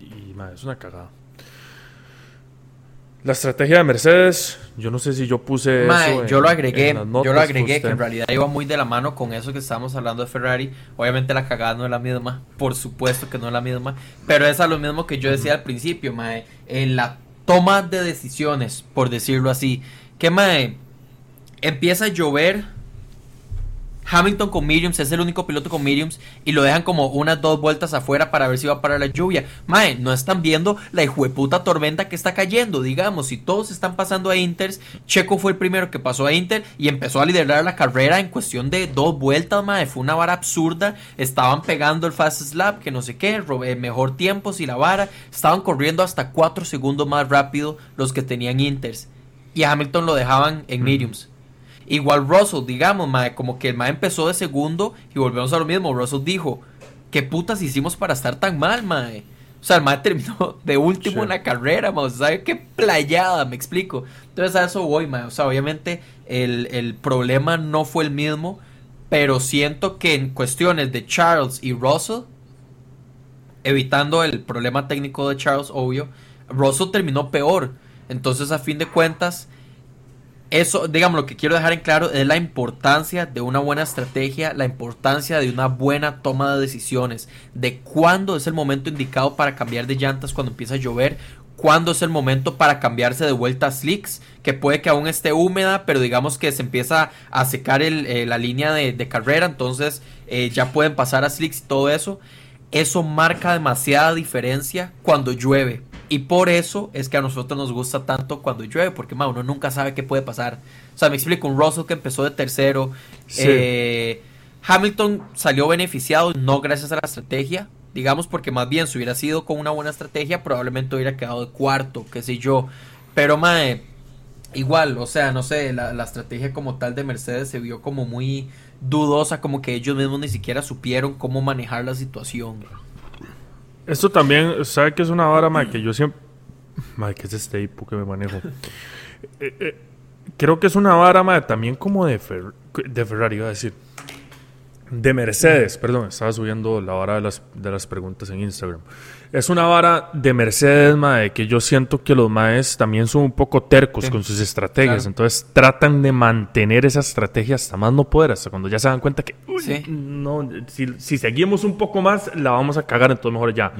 y es una cagada. La estrategia de Mercedes, yo no sé si yo puse eso yo lo agregué, yo lo agregué que en realidad iba muy de la mano con eso que estábamos hablando de Ferrari. Obviamente la cagada no es la misma, por supuesto que no es la misma, pero es a lo mismo que yo decía al principio, mae, en la toma de decisiones, por decirlo así. Que mae, empieza a llover. Hamilton con mediums, es el único piloto con mediums y lo dejan como unas dos vueltas afuera para ver si va a parar la lluvia. Mae, no están viendo la hijueputa tormenta que está cayendo, digamos, si todos están pasando a Inter, Checo fue el primero que pasó a Inter y empezó a liderar la carrera en cuestión de dos vueltas, mae, fue una vara absurda, estaban pegando el fast slap, que no sé qué, eh, mejor tiempo si la vara, estaban corriendo hasta cuatro segundos más rápido los que tenían Inters y a Hamilton lo dejaban en mediums. Igual Russell, digamos, mae, como que el mae empezó de segundo y volvemos a lo mismo. Russell dijo, ¿qué putas hicimos para estar tan mal, mae? O sea, el mae terminó de último en la carrera, mae. O sea, qué playada, me explico. Entonces a eso voy, mae. O sea, obviamente el, el problema no fue el mismo, pero siento que en cuestiones de Charles y Russell, evitando el problema técnico de Charles, obvio, Russell terminó peor. Entonces, a fin de cuentas, eso, digamos, lo que quiero dejar en claro es la importancia de una buena estrategia, la importancia de una buena toma de decisiones, de cuándo es el momento indicado para cambiar de llantas cuando empieza a llover, cuándo es el momento para cambiarse de vuelta a slicks, que puede que aún esté húmeda, pero digamos que se empieza a secar eh, la línea de, carrera, entonces eh, ya pueden pasar a slicks y todo eso. Eso marca demasiada diferencia cuando llueve. Y por eso es que a nosotros nos gusta tanto cuando llueve, porque uno nunca sabe qué puede pasar. O sea, me explico, un Russell que empezó de tercero. Eh, Hamilton salió beneficiado, no gracias a la estrategia, digamos, porque más bien si hubiera sido con una buena estrategia, probablemente hubiera quedado de cuarto, qué sé yo. Pero, mae, igual, o sea, no sé, la, la estrategia como tal de Mercedes se vio como muy dudosa, como que ellos mismos ni siquiera supieron cómo manejar la situación. Esto también, ¿sabe que es una vara? Que yo siempre. Mike, que es este hipo que me manejo. Eh, eh, creo que es una vara, también como de, de Ferrari, iba a decir. De Mercedes, perdón, estaba subiendo la vara de las, de las preguntas en Instagram. Es una vara de Mercedes, mae, que yo siento que los maes también son un poco tercos con sus estrategias. Entonces tratan de mantener esa estrategia hasta más no poder, hasta cuando ya se dan cuenta que, no, si, seguimos un poco más, la vamos a cagar, entonces mejor ya.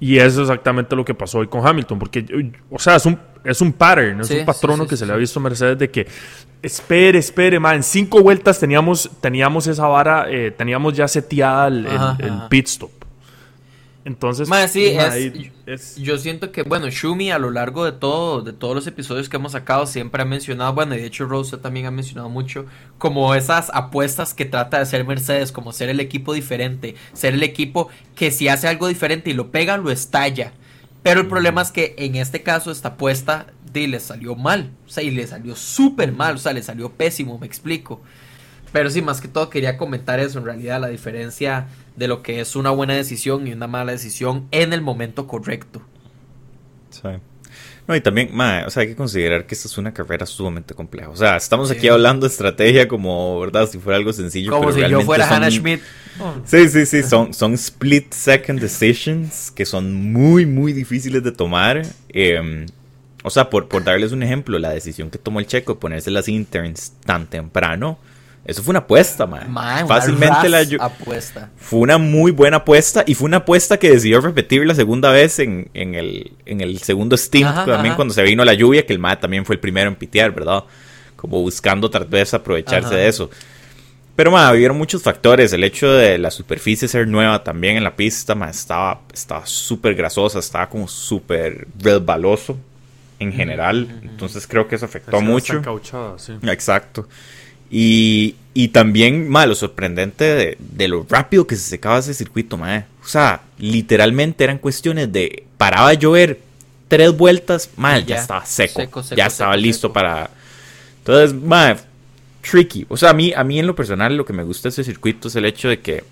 Y eso es exactamente lo que pasó hoy con Hamilton, porque, o sea, es un, es un pattern, es un patrono que se le ha visto a Mercedes de que Espere, espere, man. En cinco vueltas teníamos, teníamos esa vara, eh, teníamos ya seteada el, el pit stop. Entonces, sí, es, yo siento que, bueno, Shumi a lo largo de todo, de todos los episodios que hemos sacado, siempre ha mencionado, bueno, y de hecho Rose también ha mencionado mucho, como esas apuestas que trata de hacer Mercedes, como ser el equipo diferente, ser el equipo que si hace algo diferente y lo pega, lo estalla. Pero el problema es que en este caso esta apuesta de, le salió mal, o sea, y le salió súper mal, o sea, le salió pésimo, me explico. Pero sí, más que todo quería comentar eso, en realidad, la diferencia de lo que es una buena decisión y una mala decisión en el momento correcto. Sí. No, y también, o sea, hay que considerar que esta es una carrera sumamente compleja. O sea, estamos aquí hablando de estrategia como, ¿verdad? Si fuera algo sencillo. Como si yo fuera Hannah Schmidt. Sí, sí, sí, son, son split second decisions que son muy, muy difíciles de tomar. Eh, o sea, por, por darles un ejemplo, la decisión que tomó el checo de ponerse las interns tan temprano, eso fue una apuesta, man. Fácilmente la apuesta. Fue una muy buena apuesta y fue una apuesta que decidió repetir la segunda vez en, en, el, en el segundo Steam, también cuando se vino la lluvia, que el MAD también fue el primero en pitear, ¿verdad? Como buscando tal vez aprovecharse de eso. Pero, ma, hubieron muchos factores. El hecho de la superficie ser nueva también en la pista, ma, estaba súper grasosa, estaba como súper resbaloso en general. Entonces creo que eso afectó mucho. Sí. Exacto. Y, y también, ma, lo sorprendente de, lo rápido que se secaba ese circuito, ma. O sea, literalmente eran cuestiones de paraba a llover tres vueltas, mal, ya, estaba seco, ya estaba listo para. Entonces, ma, tricky. O sea, a mí, a mí en lo personal lo que me gusta de ese circuito es el hecho de que,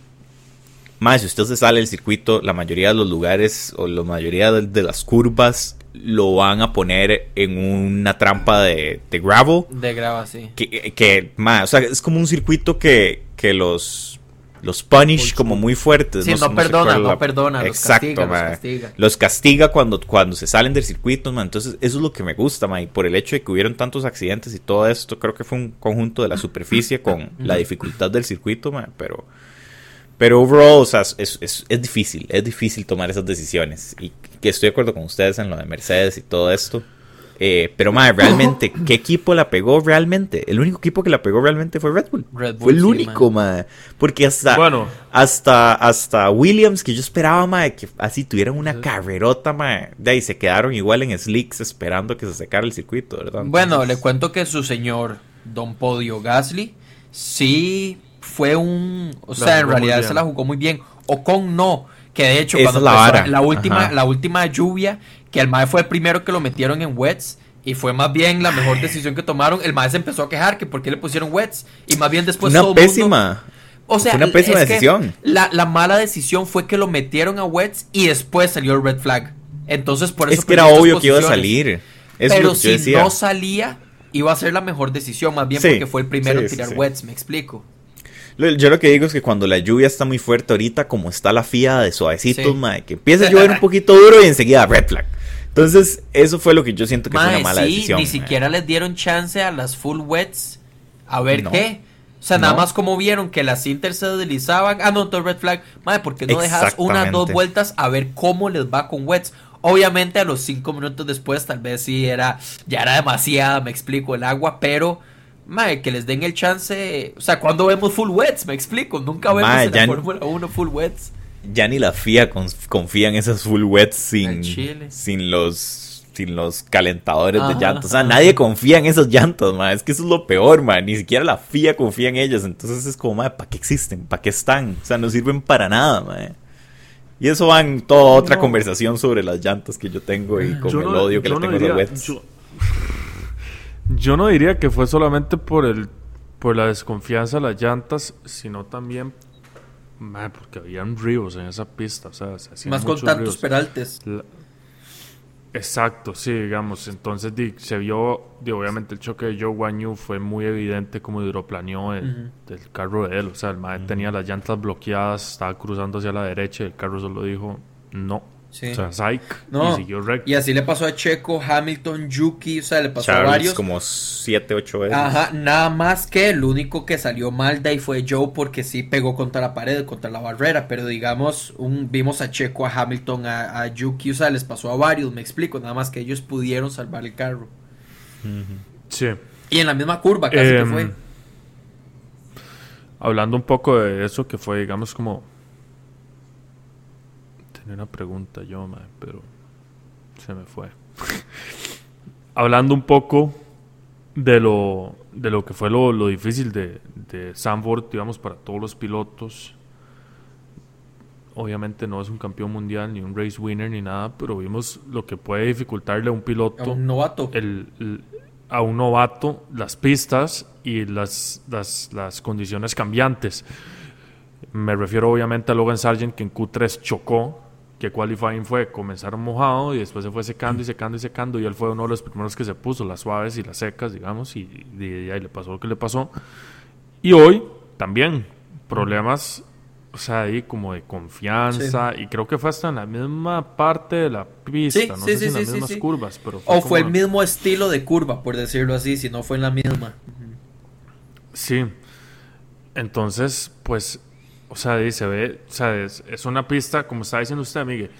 más si usted se sale del circuito, la mayoría de los lugares o la mayoría de las curvas lo van a poner en una trampa de, de gravel. De gravel, sí. Que, que más, o sea, es como un circuito que, que los, los punish como muy fuertes. Sí, no, perdona, no perdona. Exacto, los castiga, los castiga. cuando, cuando se salen del circuito, man. Entonces, eso es lo que me gusta, man. Y por el hecho de que hubieron tantos accidentes y todo esto, creo que fue un conjunto de la superficie con la dificultad del circuito, man. Pero pero overall, o sea, es, es, es, difícil, es difícil tomar esas decisiones. Y que estoy de acuerdo con ustedes en lo de Mercedes y todo esto. Eh, pero, madre, realmente, ¿qué equipo la pegó realmente? El único equipo que la pegó realmente fue Red Bull. fue el único, madre. Porque hasta, bueno. hasta, hasta Williams, que yo esperaba, madre, que así tuvieran una carrerota, madre. De ahí se quedaron igual en slicks esperando que se secara el circuito, ¿verdad? bueno, le cuento que su señor, Don Podio Gasly, sí fue un. O sea, en realidad se la jugó muy bien. O con no. Que de hecho, cuando la, la, última, la última lluvia, que el MAE fue el primero que lo metieron en wets. Y fue más bien la mejor decisión que tomaron. El MAE se empezó a quejar que por qué le pusieron wets. Y más bien después una pésima. O sea, fue una pésima decisión. La, la, mala decisión fue que lo metieron a wets y después salió el red flag. Entonces, por eso. Es que era obvio que iba a salir. Pero si no salía, iba a ser la mejor decisión. Más bien porque fue el primero en tirar wets, me explico. Yo lo que digo es que cuando la lluvia está muy fuerte ahorita, como está la fía de suavecitos, que empieza a llover un poquito duro y enseguida red flag. Entonces, eso fue lo que yo siento que fue una mala decisión. Ni siquiera les dieron chance a las full wets a ver qué. O sea, nada más como vieron que las Inter se deslizaban. Ah, no, todo red flag. Madre, ¿por qué no dejas una dos vueltas a ver cómo les va con wets? Obviamente, a los cinco minutos después, tal vez sí era. Ya era demasiada, me explico, el agua, pero Mae, que les den el chance. O sea, cuando vemos full wets? Me explico. Nunca vemos en la Fórmula 1 full wets. Ya ni la FIA confía en esas full wets sin, sin los sin los calentadores de llantas. O sea, nadie confía en esas llantas, ma. Es que eso es lo peor, ma. Ni siquiera la FIA confía en ellas. Entonces es como, ma, ¿para qué existen? ¿Para qué están? O sea, no sirven para nada, ma. Y eso va en toda otra conversación sobre las llantas que yo tengo y con el odio que le tengo a los wets. Yo no diría que fue solamente por el por la desconfianza de las llantas, sino también porque habían ríos en esa pista, o sea, más con tantos peraltes. Exacto, sí, digamos. Entonces se vio, obviamente el choque de Joe Wanyu fue muy evidente como hidroplaneó el, del carro de él. O sea, el mae tenía las llantas bloqueadas, estaba cruzando hacia la derecha y el carro solo dijo no. Sí. O sea, Psych y siguió recto. Y así le pasó a Checo, Hamilton, Yuki, o sea, le pasó a varios. como 7, 8 veces. Ajá, nada más que el único que salió mal de ahí fue Joe porque sí pegó contra la pared, contra la barrera, pero digamos, un, vimos a Checo, a Hamilton, a, Yuki, o sea, les pasó a varios, me explico, nada más que ellos pudieron salvar el carro. Sí. Y en la misma curva casi que fue. Em, hablando un poco de eso que fue, digamos, como una pregunta yo, pero se me fue. Hablando un poco de lo, de lo que fue lo, lo difícil de, de Sanford, digamos, para todos los pilotos. Obviamente no es un campeón mundial, ni un race winner, ni nada, pero vimos lo que puede dificultarle a un piloto. A un novato. El, a un novato las pistas y las, las, las condiciones cambiantes. Me refiero obviamente a Logan Sargent, que en Q3 chocó que qualifying fue comenzar mojado y después se fue secando y secando y secando y él fue uno de los primeros que se puso, las suaves y las secas, digamos, y, y, ahí le pasó lo que le pasó. Y hoy también problemas o sea, ahí como de confianza. Y creo que fue hasta en la misma parte de la pista. Sí, no sí, sé sí, si en las mismas curvas. Pero O como fue el mismo estilo de curva, por decirlo así, si no fue en la misma. Sí. Entonces, pues, o sea, se ve, o sea, es, es una pista, como está diciendo usted, Miguel.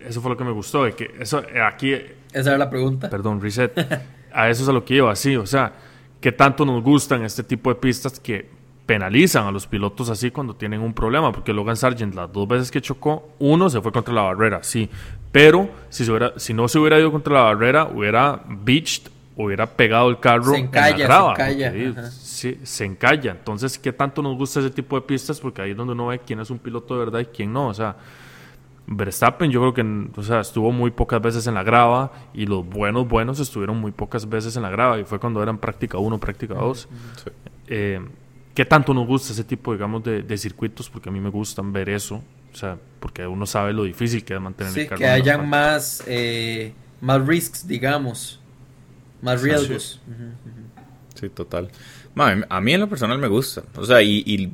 Eso fue lo que me gustó, de que eso eh, aquí, Esa era la pregunta. perdón, reset. A eso es a lo que iba, sí, o sea, que tanto nos gustan este tipo de pistas que penalizan a los pilotos así cuando tienen un problema, porque Logan Sargent las dos veces que chocó, uno se fue contra la barrera, sí, pero si, se hubiera, si no se hubiera ido contra la barrera, hubiera beached, hubiera pegado el carro Se encalla, en se la grava, encalla, porque, ajá. sí, se encalla. Entonces, ¿qué tanto nos gusta ese tipo de pistas? Porque ahí es donde uno ve quién es un piloto de verdad y quién no, o sea, Verstappen yo creo que o sea, estuvo muy pocas veces en la grava y los buenos buenos estuvieron muy pocas veces en la grava y fue cuando eran práctica 1, práctica 2. Sí. Eh, ¿Qué tanto nos gusta ese tipo, digamos, de, de circuitos? Porque a mí me gustan ver eso, o sea, porque uno sabe lo difícil que es mantener Sí, el carro. que hayan más, eh, más risks, digamos. Más riesgos. Ujú, ujú. Sí, total. A mí en lo personal me gusta. O sea, y, y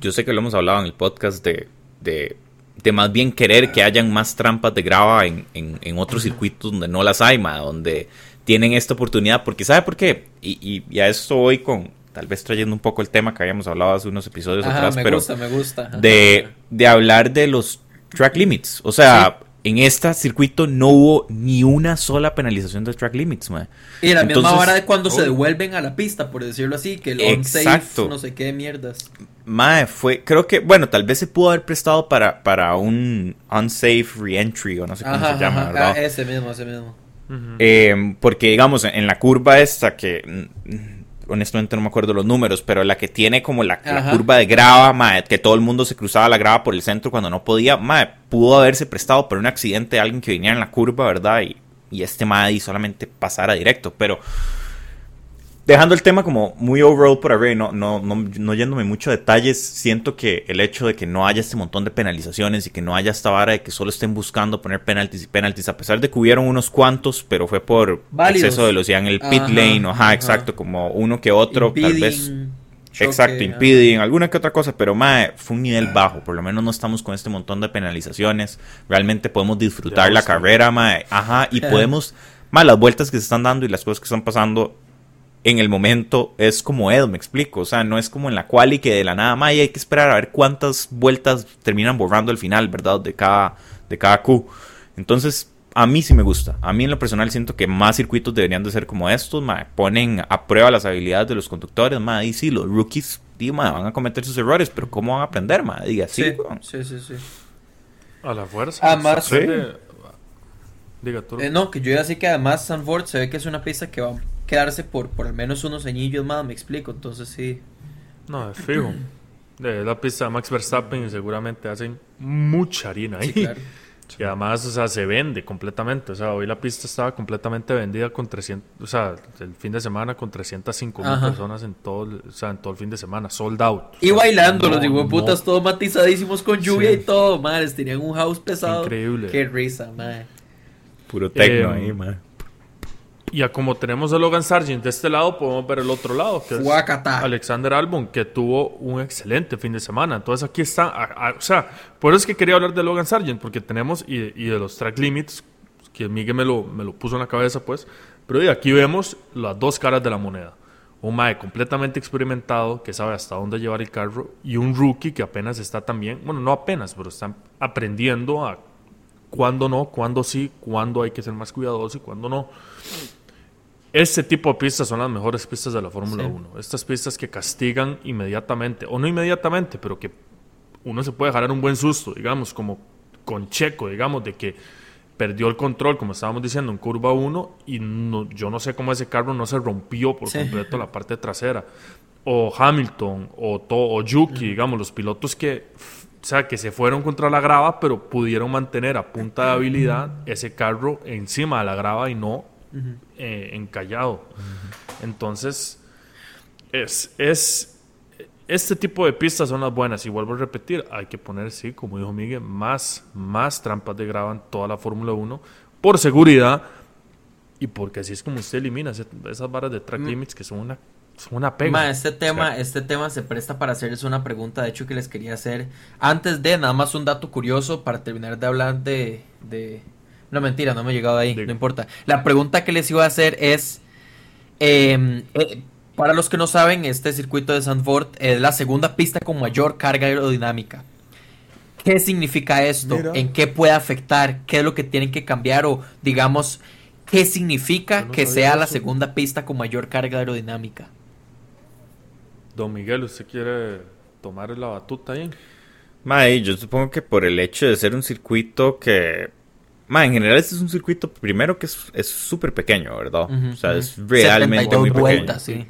yo sé que lo hemos hablado en el podcast de, de, de más bien querer que hayan más trampas de grava en, en, en otros circuitos donde no las hay, ma, donde tienen esta oportunidad. Porque, ¿sabe por qué? Y, y, y a esto voy con, tal vez trayendo un poco el tema que habíamos hablado hace unos episodios Ajá, atrás, me pero gusta, me gusta. De, de hablar de los track limits. O sea, en este circuito no hubo ni una sola penalización de track limits, ma. Y la misma vara de cuando se oh. devuelven a la pista, por decirlo así, que el Exacto. unsafe, no sé qué mierdas. Mae, fue, creo que, bueno, tal vez se pudo haber prestado para, para un unsafe reentry o no sé cómo Ajá, se llama, ajá, ¿verdad? ah, ese mismo, ese mismo. Eh, porque, digamos, en la curva esta, que honestamente no me acuerdo los números, pero la que tiene como la, curva de grava, mae, que todo el mundo se cruzaba la grava por el centro cuando no podía, mae, pudo haberse prestado por un accidente de alguien que viniera en la curva, ¿verdad? Y, y este mae solamente pasara directo, pero dejando el tema como muy overall por arriba y no, no, no, no yéndome mucho a detalles, siento que el hecho de que no haya este montón de penalizaciones y que no haya esta vara de que solo estén buscando poner penaltis y penaltis, a pesar de que hubieron unos cuantos, pero fue por Válidos. exceso de velocidad en el pit Ajá, lane, ajá, ajá. exacto, como uno que otro, tal vez. choque, Exacto, impiden, alguna que otra cosa, pero mae, fue un nivel bajo, por lo menos no estamos con este montón de penalizaciones, realmente podemos disfrutar la carrera, mae, ajá, y podemos, mae, las vueltas que se están dando y las cosas que están pasando en el momento es como Ed, me explico, o sea, no es como en la quali que de la nada, mae, hay que esperar a ver cuántas vueltas terminan borrando el final, ¿verdad? De cada, de cada Q. Entonces, a mí sí me gusta. A mí en lo personal siento que más circuitos deberían de ser como estos, mae. Ponen a prueba las habilidades de los conductores, mae. Y sí, los rookies, di, van a cometer sus errores, pero ¿cómo van a aprender? Diga, sí, Sí, sí, sí, sí. A la fuerza. Además- se aprende- Diga tú. Eh, no, que yo ya sé que además Sanford se ve que es una pista que va quedarse por, por al menos unos añillos más, me explico, entonces sí. No, es fijo. De la pista de Max Verstappen y seguramente hacen mucha harina ahí. Sí, claro. Y además, o sea, se vende completamente. O sea, hoy la pista estaba completamente vendida con 300, o sea, el fin de semana con 305 mil personas en todo, el- o sea, en todo el fin de semana, sold out. O Y sea, bailando, no, los digo putas no. todos matizadísimos con lluvia Sí. y todo, madres, tenían un house pesado. Increíble. Qué risa, madre. Puro tecno Eh, ahí, mae. Y a como tenemos a Logan Sargent de este lado, podemos ver el otro lado, que es. Alexander Albon, que tuvo un excelente fin de semana. Entonces aquí está, a- a- o sea, por eso es que quería hablar de Logan Sargent, porque tenemos, y, y de los track limits, que Miguel me lo, me lo puso en la cabeza, pues, pero y aquí vemos las dos caras de la moneda. Un Mae completamente experimentado, que sabe hasta dónde llevar el carro, y un rookie que apenas está también, bueno, no apenas, pero está aprendiendo a cuándo no, cuándo sí, cuándo hay que ser más cuidadoso y cuándo no. Este tipo de pistas son las mejores pistas de la Fórmula Sí. 1. Estas pistas que castigan inmediatamente, o no inmediatamente, pero que uno se puede dejar en un buen susto, digamos, como con Checo, digamos, de que perdió el control, como estábamos diciendo, en curva 1 y no- yo no sé cómo ese carro no se rompió por Sí. completo la parte trasera. O Hamilton, o, To- o Yuki, digamos, los pilotos que, o sea, que se fueron contra la grava, pero pudieron mantener a punta de habilidad ese carro encima de la grava y no eh, encallado. Entonces, es, es este tipo de pistas son las buenas y vuelvo a repetir, hay que poner, sí, como dijo Miguel, más, más trampas de grava en toda la Fórmula 1 por seguridad y porque así es como usted elimina esas barras de track limits que son una es una pega. Ma, este tema, este tema se presta para hacerles una pregunta, de hecho, que les quería hacer. Antes de, nada más un dato curioso para terminar de hablar de. de... No, mentira, no me he llegado ahí, no importa. La pregunta que les iba a hacer es. eh, eh, para los que no saben, este circuito de Zandvoort es la segunda pista con mayor carga aerodinámica. ¿Qué significa esto? Mira. ¿En qué puede afectar? ¿Qué es lo que tienen que cambiar? O digamos, ¿qué significa no que sea la segunda pista con mayor carga aerodinámica? Don Miguel, ¿usted quiere tomar la batuta ahí? Mae, yo supongo que por el hecho de ser un circuito que... En general este es un circuito primero que es es súper pequeño, ¿verdad? O sea, es realmente 72 muy pequeño. vueltas, sí.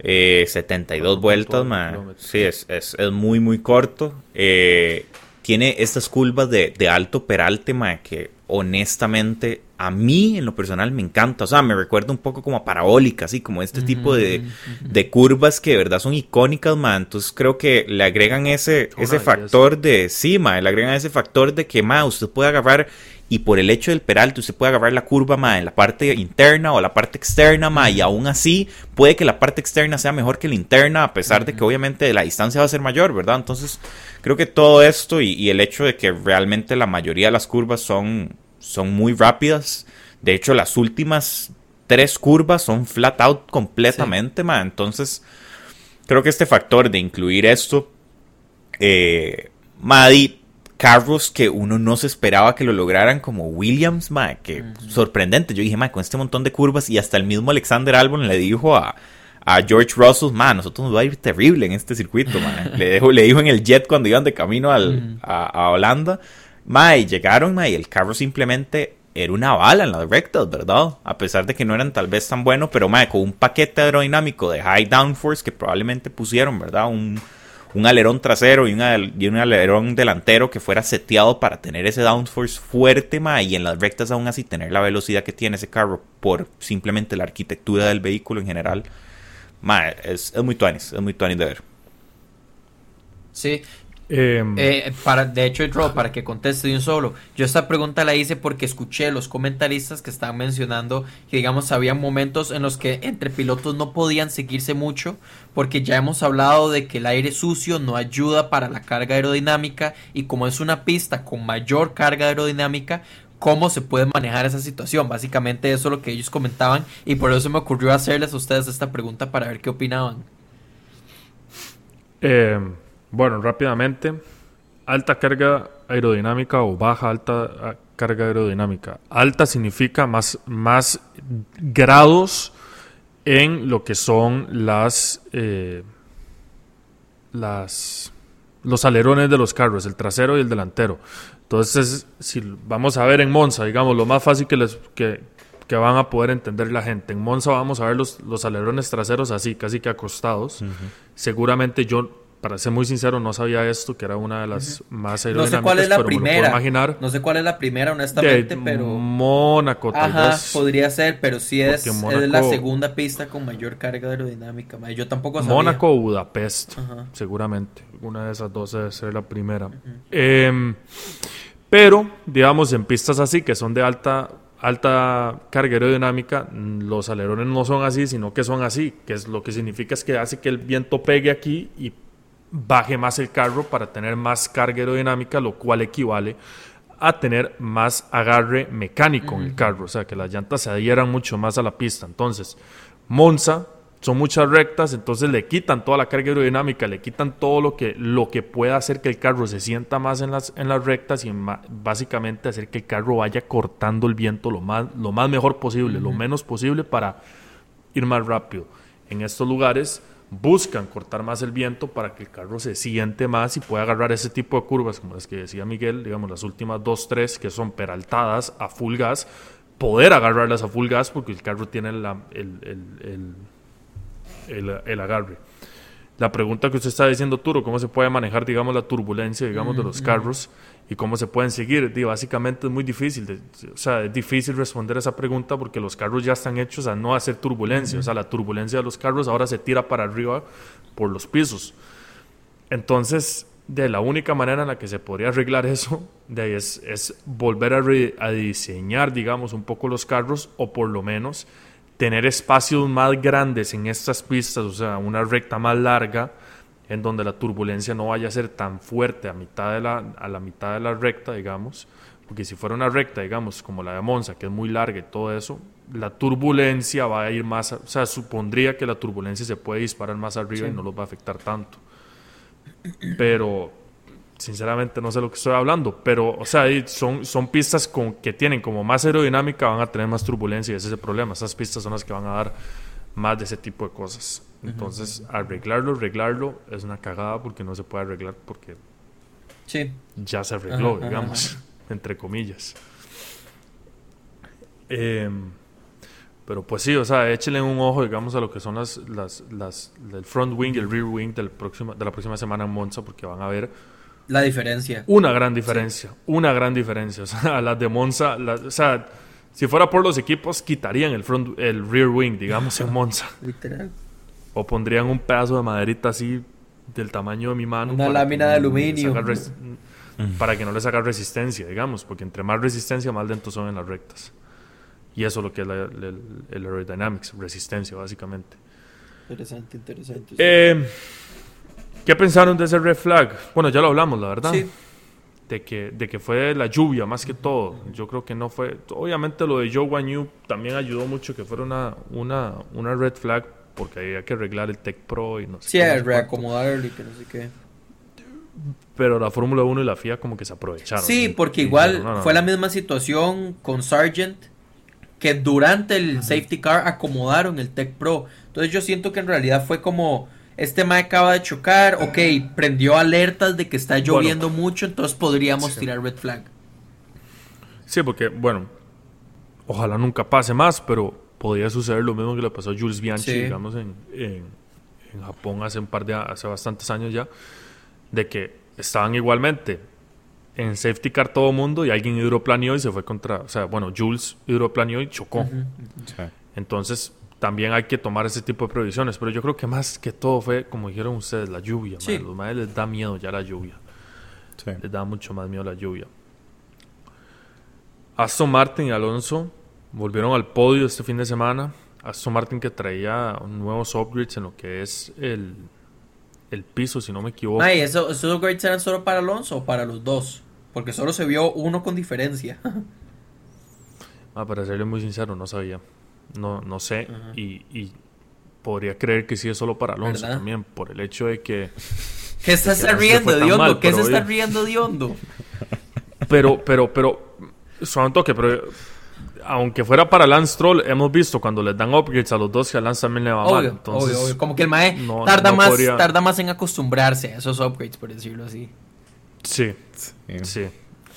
Eh, 72 Ah, vueltas, kilómetros. Sí, es, es, es muy, muy corto. Eh, tiene estas curvas de, de alto peralte, mae, que honestamente a mí en lo personal me encanta. O sea, me recuerda un poco como a parabólica, así como este tipo de, de curvas que de verdad son icónicas, mae. Entonces creo que le agregan ese, ese factor de, sí, le agregan ese factor de que, mae, usted puede agarrar y por el hecho del peralte usted puede agarrar la curva, mae, en la parte interna o la parte externa, mae, y aún así puede que la parte externa sea mejor que la interna, a pesar de que obviamente la distancia va a ser mayor, ¿verdad? Entonces, creo que todo esto y, y el hecho de que realmente la mayoría de las curvas son, son muy rápidas. De hecho, las últimas tres curvas son flat out completamente, mae. Entonces, creo que este factor de incluir esto, eh, Maddy, carros que uno no se esperaba que lo lograran, como Williams, ma, que sorprendente. Yo dije, ma, con este montón de curvas, y hasta el mismo Alexander Albon le dijo a, a George Russell, ma, nosotros nos va a ir terrible en este circuito, ma. le, dejo, le dijo en el jet cuando iban de camino al, a, a Holanda, ma, y llegaron, ma, y el carro simplemente era una bala en las rectas, ¿verdad? A pesar de que no eran tal vez tan buenos, pero ma, con un paquete aerodinámico de high downforce que probablemente pusieron, ¿verdad? Un, un alerón trasero y, un alerón delantero que fuera seteado para tener ese downforce fuerte, ma, y en las rectas aún así tener la velocidad que tiene ese carro por simplemente la arquitectura del vehículo en general. Ma, es, es muy tuanis, es muy tuanis de ver. Sí, Eh, Eh, para, de hecho, para que conteste de un solo, yo esta pregunta la hice porque escuché los comentaristas que estaban mencionando que, digamos, había momentos en los que entre pilotos no podían seguirse mucho, porque ya hemos hablado de que el aire sucio no ayuda para la carga aerodinámica y como es una pista con mayor carga aerodinámica, ¿cómo se puede manejar esa situación? Básicamente eso es lo que ellos comentaban y por eso me ocurrió hacerles a ustedes esta pregunta para ver qué opinaban. Eh, bueno, rápidamente. Alta carga aerodinámica o baja alta ah, carga aerodinámica. Alta significa más, más grados en lo que son las, eh, las los alerones de los carros, el trasero y el delantero. Entonces, si vamos a ver en Monza, digamos, lo más fácil que les que, que van a poder entender la gente. En Monza vamos a ver los, los alerones traseros así, casi que acostados. Seguramente yo, para ser muy sincero, no sabía esto, que era una de las más No aerodinámicas, sé cuál es la pero primera. imaginar. No sé cuál es la primera, honestamente, de pero... Mónaco, tal Ajá, vez. podría ser, pero sí es, es la segunda pista con mayor carga aerodinámica. Yo tampoco sabía. Mónaco o Budapest, Ajá. seguramente. Una de esas dos debe ser la primera. Em, pero, digamos, en pistas así, que son de alta, alta carga aerodinámica, mm, los alerones no son así, sino que son así, que es lo que significa es que hace que el viento pegue aquí y baje más el carro para tener más carga aerodinámica, lo cual equivale a tener más agarre mecánico en el carro, o sea, que las llantas se adhieran mucho más a la pista. Entonces, Monza son muchas rectas, entonces le quitan toda la carga aerodinámica, le quitan todo lo que, lo que pueda hacer que el carro se sienta más en las, en las rectas y ma- básicamente hacer que el carro vaya cortando el viento lo más, lo más mejor posible, lo menos posible para ir más rápido. En estos lugares buscan cortar más el viento para que el carro se siente más y pueda agarrar ese tipo de curvas, como las que decía Miguel, digamos las últimas dos, tres que son peraltadas a full gas, poder agarrarlas a full gas porque el carro tiene la- el, el- el- el- el agarre. La pregunta que usted está diciendo, Turo, ¿cómo se puede manejar, digamos, la turbulencia, digamos, de los carros y cómo se pueden seguir? Di, básicamente es muy difícil, de- o sea, es difícil responder esa pregunta porque los carros ya están hechos a no hacer turbulencia, o sea, la turbulencia de los carros ahora se tira para arriba por los pisos. Entonces, de la única manera en la que se podría arreglar eso de ahí es, es volver a, re- a diseñar, digamos, un poco los carros o por lo menos tener espacios más grandes en estas pistas, o sea, una recta más larga, en donde la turbulencia no vaya a ser tan fuerte a, mitad de la, a la mitad de la recta, digamos, porque si fuera una recta, digamos, como la de Monza, que es muy larga y todo eso, la turbulencia va a ir más, o sea, supondría que la turbulencia se puede disparar más arriba y no los va a afectar tanto. Pero, sinceramente, no sé lo que estoy hablando, pero, o sea, son, son pistas con, que tienen como más aerodinámica, van a tener más turbulencia y ese es el problema. Esas pistas son las que van a dar más de ese tipo de cosas. Entonces, arreglarlo, arreglarlo es una cagada porque no se puede arreglar porque sí. ya se arregló, digamos, entre comillas. Em, pero pues sí, o sea, échenle un ojo, digamos, a lo que son las, las, las el front wing y el rear wing del próximo, de la próxima semana en Monza, porque van a ver la diferencia. Una gran diferencia, una gran diferencia. O sea, las de Monza, o sea, si fuera por los equipos, quitarían el front, el rear wing, digamos, en Monza. Literal. O pondrían un pedazo de maderita así del tamaño de mi mano. Una lámina de aluminio. Para que no le saca resistencia, digamos, porque entre más resistencia, más lentos son en las rectas. Y eso es lo que es el, aerodynamics, resistencia, básicamente. Interesante, interesante. Eh, ¿Qué pensaron de ese red flag? Bueno, ya lo hablamos, la verdad. Sí. De que, de que fue la lluvia más que todo. Yo creo que no fue. Obviamente lo de Joe Wanyu también ayudó mucho que fuera una, una, una red flag porque había que arreglar el Tech Pro y no sé Sí, qué, reacomodarlo y que no sé qué. Pero la Fórmula 1 y la FIA como que se aprovecharon. Sí, porque igual fue la misma situación con Sargent, que durante el safety car acomodaron el Tech Pro. Entonces yo siento que en realidad fue como, este ma acaba de chocar, ok, prendió alertas de que está lloviendo mucho, entonces podríamos tirar red flag. Sí, porque, bueno, ojalá nunca pase más, pero podría suceder lo mismo que le pasó a Jules Bianchi, digamos, en, en, Japón hace un par de hace bastantes años ya, de que estaban igualmente en safety car todo mundo y alguien hidroplaneó y se fue contra, o sea, bueno, Jules hidroplaneó y chocó. Entonces, también hay que tomar ese tipo de previsiones, pero yo creo que más que todo fue, como dijeron ustedes, la lluvia. Sí. Los madres les da miedo ya la lluvia. Les da mucho más miedo la lluvia. Aston Martin y Alonso volvieron al podio este fin de semana. Aston Martin que traía nuevos upgrades en lo que es el, el piso, si no me equivoco. Ay, ¿eso, ¿esos upgrades eran solo para Alonso o para los dos? Porque solo se vio uno con diferencia. ah, para serle muy sincero, no sabía. No, no sé. y, y, podría creer que sí es solo para Alonso también, por el hecho de que. ¿Qué se está riendo de Hondo? ¿Qué se está riendo de Hondo? Pero, pero, pero. Solo un toque, pero aunque fuera para Lance Troll, hemos visto cuando les dan upgrades a los dos que a Lance también le va mal. Entonces, obvio, obvio. Como que el Mae tarda, más, tarda más en acostumbrarse a esos upgrades, por decirlo así. Sí, sí.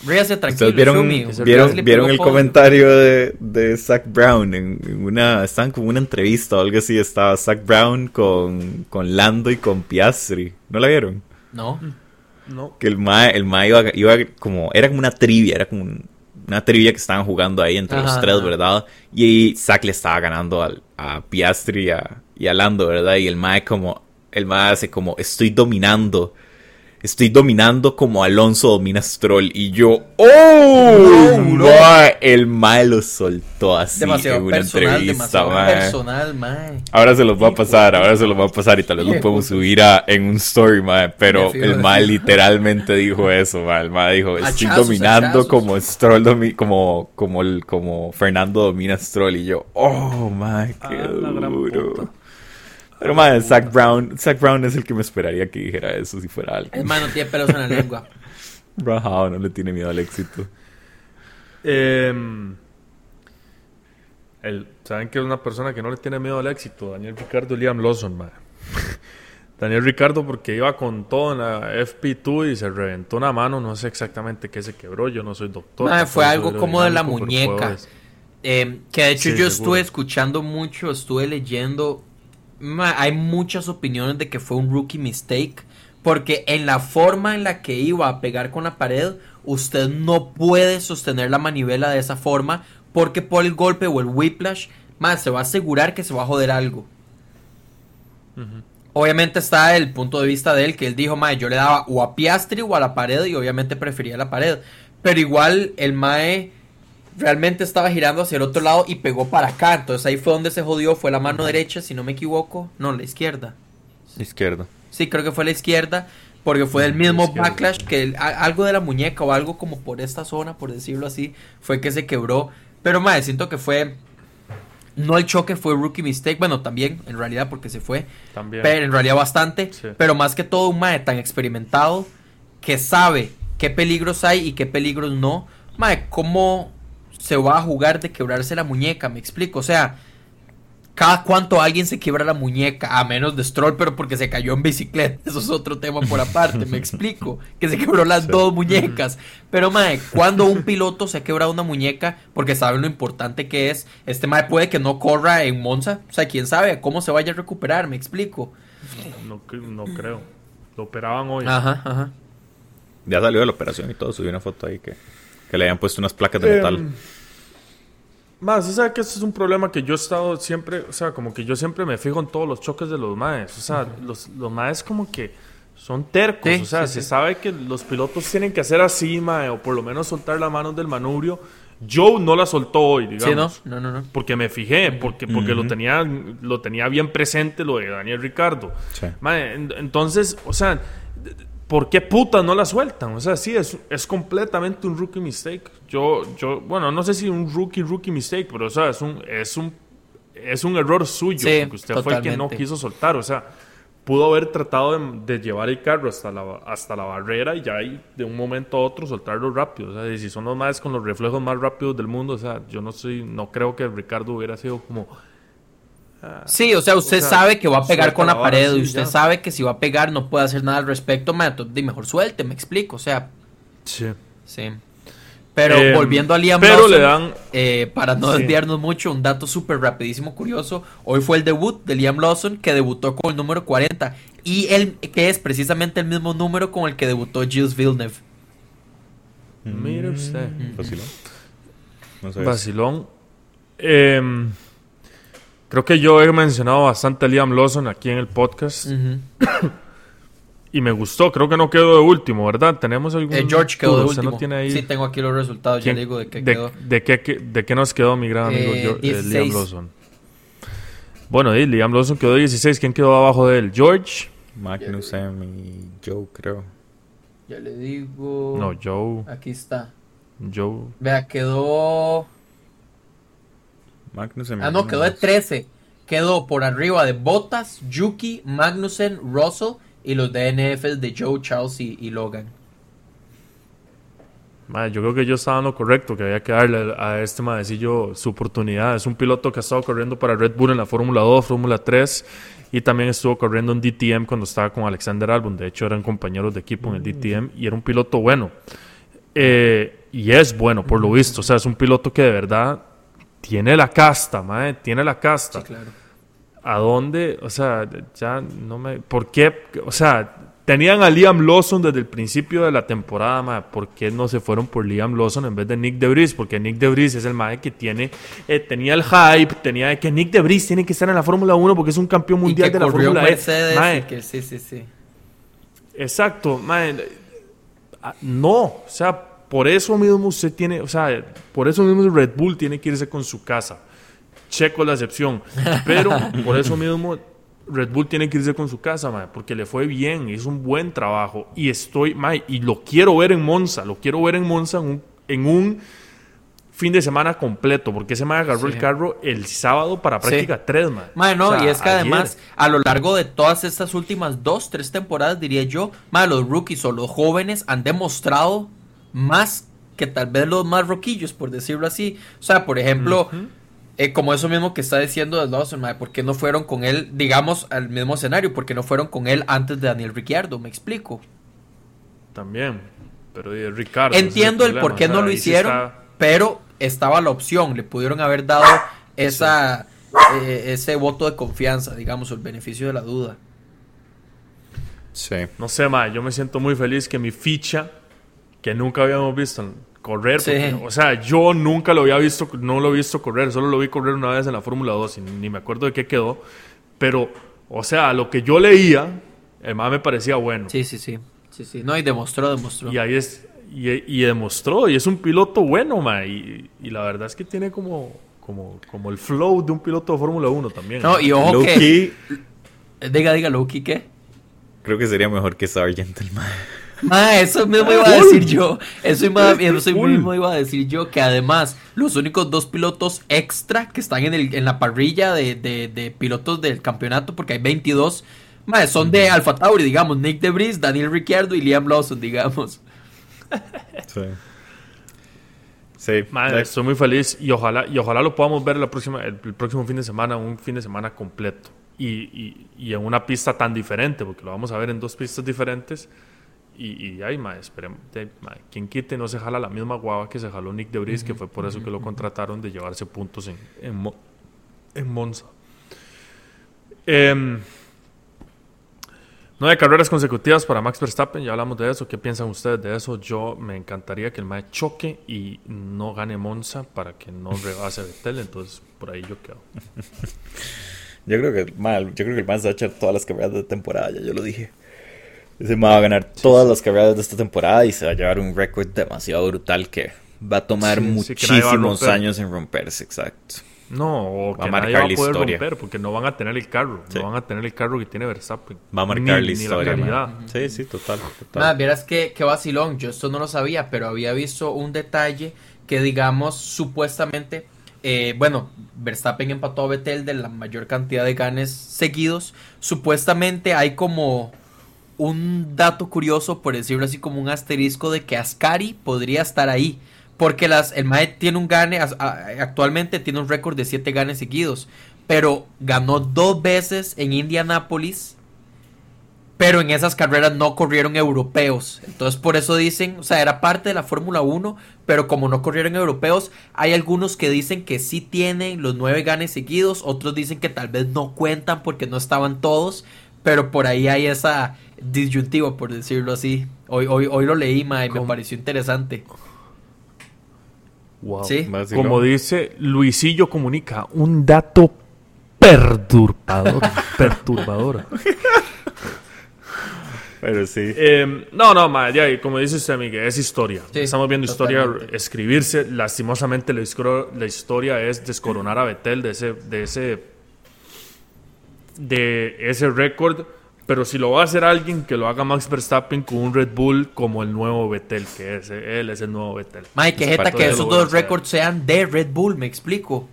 Ríase tranquilo, vieron, vieron, vieron el comentario de, de Zach Brown en, una, estaban como una entrevista o algo así, estaba Zach Brown con, con Lando y con Piastri, ¿no la vieron? No. No. Que el Mae, el mae iba, iba como, era como una trivia, era como un, una trivia que estaban jugando ahí entre los tres, ¿verdad? Y Zack le estaba ganando al, a Piastri y a, y a Lando, ¿verdad? Y el Mae como, el Mae hace como, estoy dominando estoy dominando como Alonso domina Stroll. Y yo, ¡Oh! No, el Mae lo soltó así demasiado en una personal, entrevista, personal, mae. Ahora se los va a pasar, ahora se los va a pasar y tal vez lo podemos subir a, en un story, mae. Pero el Mae literalmente dijo eso, mae. El Mae dijo, estoy dominando como Stroll, como, como, el, como Fernando domina Stroll. Y yo, ¡Oh, mae! ¡Qué ah, duro! Pero madre, Zach Brown, Zach Brown es el que me esperaría que dijera eso si fuera algo. Es más, no tiene pelos en la lengua. Rajado, no le tiene miedo al éxito. Em, el, ¿Saben que es una persona que no le tiene miedo al éxito? Daniel Ricardo y Liam Lawson, madre. Daniel Ricardo porque iba con todo en la FP2 y se reventó una mano, no sé exactamente qué se quebró, yo no soy doctor. fue algo como de la muñeca. Eh, que de hecho yo estuve escuchando mucho, estuve leyendo hay muchas opiniones de que fue un rookie mistake. Porque en la forma en la que iba a pegar con la pared, usted no puede sostener la manivela de esa forma. Porque por el golpe o el whiplash, más se va a asegurar que se va a joder algo. Obviamente está el punto de vista de él, que él dijo, mae, yo le daba o a Piastri o a la pared, y obviamente prefería la pared. Pero igual el mae realmente estaba girando hacia el otro lado y pegó para acá. Entonces ahí fue donde se jodió, fue la mano derecha, si no me equivoco. No, la izquierda. Izquierda. Sí, creo que fue la izquierda. Porque fue del mismo Izquierda. backlash que el- a- algo de la muñeca o algo como por esta zona, por decirlo así, fue que se quebró. Pero madre, siento que fue. No el choque, fue rookie mistake. Bueno, también, en realidad, porque se fue. También. Pero en realidad bastante. Sí. Pero más que todo, un mae tan experimentado que sabe qué peligros hay y qué peligros no. Mae, ¿cómo se va a jugar de quebrarse la muñeca? Me explico. O sea, cada cuánto alguien se quiebra la muñeca, a menos de Stroll, pero porque se cayó en bicicleta. Eso es otro tema por aparte, me explico. Que se quebró las dos muñecas. Pero, mae, cuando un piloto se ha quebrado una muñeca, porque saben lo importante que es, este mae puede que no corra en Monza. O sea, quién sabe cómo se vaya a recuperar, me explico. No, no creo. Lo operaban hoy. Ajá, ajá. Ya salió de la operación y todo. Subí una foto ahí que, que le habían puesto unas placas de Em, metal. Más, o sea que eso es un problema que yo he estado siempre, o sea, como que yo siempre me fijo en todos los choques de los maes. O sea, los, los maes como que son tercos. Sí, o sea, sí, se sí. sabe que los pilotos tienen que hacer así, mae, o por lo menos soltar las manos del manubrio. Joe no la soltó hoy, digamos. Sí, no, no, no, no. Porque me fijé, porque, porque lo, Ujú. tenía, lo tenía bien presente lo de Daniel Ricardo. Sí. Mae, en- entonces, o sea, ¿por qué putas no la sueltan? O sea, sí, es, es completamente un rookie mistake. Yo, yo, bueno, no sé si un rookie, rookie mistake, pero o sea, es un, es un, es un error suyo, Sí, porque usted fue el que no quiso soltar. O sea, pudo haber tratado de, de llevar el carro hasta la, hasta la barrera y ya ahí, de un momento a otro soltarlo rápido. O sea, y si son los más con los reflejos más rápidos del mundo, o sea, yo no soy, no creo que Ricardo hubiera sido como Sí, o sea, usted sea, sabe que va a pegar con la pared sí, y usted ya. sabe que si va a pegar no puede hacer nada al respecto, mae, entonces, di, mejor suelte, me explico, o sea, Sí. sí. Pero Em, volviendo a Liam pero Lawson, le dan- eh, para no Sí. desviarnos mucho, un dato súper rapidísimo, curioso, hoy fue el debut de Liam Lawson que debutó con el número 40 y él que es precisamente el mismo número con el que debutó Gilles Villeneuve. Mire usted. Vacilón. No sé. Vacilón. Em, creo que yo he mencionado bastante a Liam Lawson aquí en el podcast y me gustó. Creo que no quedó de último, ¿verdad? Tenemos algún. Eh, George quedó de último. no tiene ahí? Sí, tengo aquí los resultados, ya ¿Quién- le digo de qué de, quedó. de qué, qué- de qué nos quedó mi gran amigo Eh, Gio- eh, 16. Liam Lawson? Bueno, y Liam Lawson quedó 16. ¿Quién quedó abajo de él? ¿George? Magnussen y Joe, creo. Ya le digo. No, Joe. Aquí está. Joe. Vea, quedó. Magnussen. Ah, no, quedó de 13. Quedó por arriba de Bottas, Yuki, Magnussen, Russell y los DNFs de Joe, Charles y, y Logan. Madre, yo creo que yo estaba en lo correcto, que había que darle a este madecillo su oportunidad. Es un piloto que ha estado corriendo para Red Bull en la Fórmula 2, Fórmula 3 y también estuvo corriendo en DTM cuando estaba con Alexander Albon. De hecho, eran compañeros de equipo en el DTM y era un piloto bueno. Eh, y es bueno, por lo visto. O sea, es un piloto que de verdad tiene la casta, madre, tiene la casta. claro. ¿A dónde? O sea, ya no me... ¿Por qué? O sea, tenían a Liam Lawson desde el principio de la temporada, mae. ¿Por qué no se fueron por Liam Lawson en vez de Nick DeVries? Porque Nick DeVries es el mae que tiene... eh, tenía el hype, tenía que Nick DeVries tiene que estar en la Fórmula 1 porque es un campeón mundial y que de la Fórmula E. Mercedes Mae, que sí, sí, sí. Exacto, mae. Ah, No, o sea, por eso mismo usted tiene, o sea, por eso mismo Red Bull tiene que irse con su casa. Checo la excepción, pero por eso mismo Red Bull tiene que irse con su casa, mae, porque le fue bien, hizo un buen trabajo y estoy, mae, y lo quiero ver en Monza, lo quiero ver en Monza en un, en un fin de semana completo, porque ese mae agarró Sí. el carro el sábado para Sí. práctica 3, mae. Mae, no, O sea, y es que ayer. además, a lo largo de todas estas últimas dos, tres temporadas, diría yo, mae, los rookies o los jóvenes han demostrado más que tal vez los más roquillos, por decirlo así. O sea, por ejemplo, eh, como eso mismo que está diciendo de Lawson, ¿por qué no fueron con él, digamos, al mismo escenario? ¿Por qué no fueron con él antes de Daniel Ricciardo? Me explico. También, pero de Ricardo. Entiendo el por qué o sea, no lo hicieron, está- pero estaba la opción, le pudieron haber dado esa, eh, ese voto de confianza, digamos, o el beneficio de la duda. Sí. No sé, mae, yo me siento muy feliz que mi ficha, que nunca habíamos visto correr, Sí. porque, o sea, yo nunca lo había visto, no lo he visto correr, solo lo vi correr una vez en la Fórmula 2 y ni me acuerdo de qué quedó, pero, o sea, lo que yo leía, el mae me parecía bueno. Sí, sí, sí. Sí, sí. No, y demostró, demostró. Y ahí es y, demostró, y es un piloto bueno, ma, y, la verdad es que tiene como, como, como el flow de un piloto de Fórmula 1 también. No, y ojo que... Diga, diga, Loki, ¿qué? Creo que sería mejor que Sargent el ma. Ma, eso mismo iba a decir yo. Eso, mismo iba a decir yo. Que además, los únicos dos pilotos extra que están en, el, en la parrilla de, de, pilotos del campeonato, porque hay 22, ma, son de Alfa Tauri, digamos. Nick DeVries, Daniel Ricciardo y Liam Lawson, digamos. Sí. Sí. estoy muy feliz y ojalá, y ojalá lo podamos ver la próxima, el, próximo fin de semana, un fin de semana completo. Y, y, en una pista tan diferente, porque lo vamos a ver en dos pistas diferentes. Y, y ay, ma, esperemos, quien quite no se jala la misma guava que se jaló Nick Debris, que fue por eso que lo contrataron de llevarse puntos en, en, en Monza. Eh, Nueve carreras consecutivas para Max Verstappen, ya hablamos de eso. ¿Qué piensan ustedes de eso? Yo me encantaría que el Mae choque y no gane Monza para que no rebase Vettel, entonces por ahí yo quedo. yo creo que mal, yo creo que el Mae se va a echar todas las carreras de temporada, ya yo lo dije. Ese va a ganar todas las carreras de esta temporada y se va a llevar un récord demasiado brutal que va a tomar muchísimos años en romperse, exacto. No, o que nadie va a poder romper porque no van a tener el carro. No van a tener el carro que tiene Verstappen. Va a marcar la historia. sí, sí, total. total. Nada, vieras que, vacilón. Yo esto no lo sabía, pero había visto un detalle que, digamos, supuestamente. Eh, bueno, Verstappen empató a Vettel de la mayor cantidad de ganes seguidos. Supuestamente hay como un dato curioso, por decirlo así, como un asterisco de que Ascari podría estar ahí. Porque las, el Mae tiene un gane, actualmente tiene un récord de 7 ganes seguidos. Pero ganó dos veces en Indianápolis. Pero en esas carreras no corrieron europeos. Entonces por eso dicen, o sea, era parte de la Fórmula 1. Pero como no corrieron europeos, hay algunos que dicen que sí tienen los 9 ganes seguidos. Otros dicen que tal vez no cuentan porque no estaban todos. Pero por ahí hay esa disyuntiva, por decirlo así. Hoy, hoy, hoy lo leí, Mae, y me pareció interesante. Como dice Luisillo Comunica, un dato perturbador. perturbador. Pero sí. Em, no, no, como dice usted, Miguel, es historia. Estamos viendo historia escribirse. Lastimosamente, la, la, historia es descoronar a Betel de ese, de ese, de ese récord pero si lo va a hacer alguien, que lo haga Max Verstappen con un Red Bull como el nuevo Vettel, que es, él es el nuevo Vettel. Mike, que jeta que esos dos récords sean de Red Bull, me explico.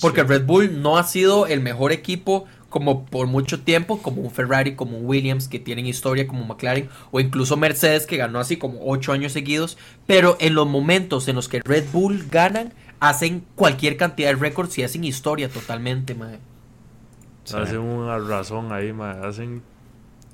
Porque Red Bull no ha sido el mejor equipo como por mucho tiempo, como un Ferrari, como un Williams, que tienen historia como McLaren, o incluso Mercedes, que ganó así como ocho años seguidos. Pero en los momentos en los que Red Bull ganan, hacen cualquier cantidad de récords y hacen historia totalmente, madre. Hacen una razón ahí, Hacen.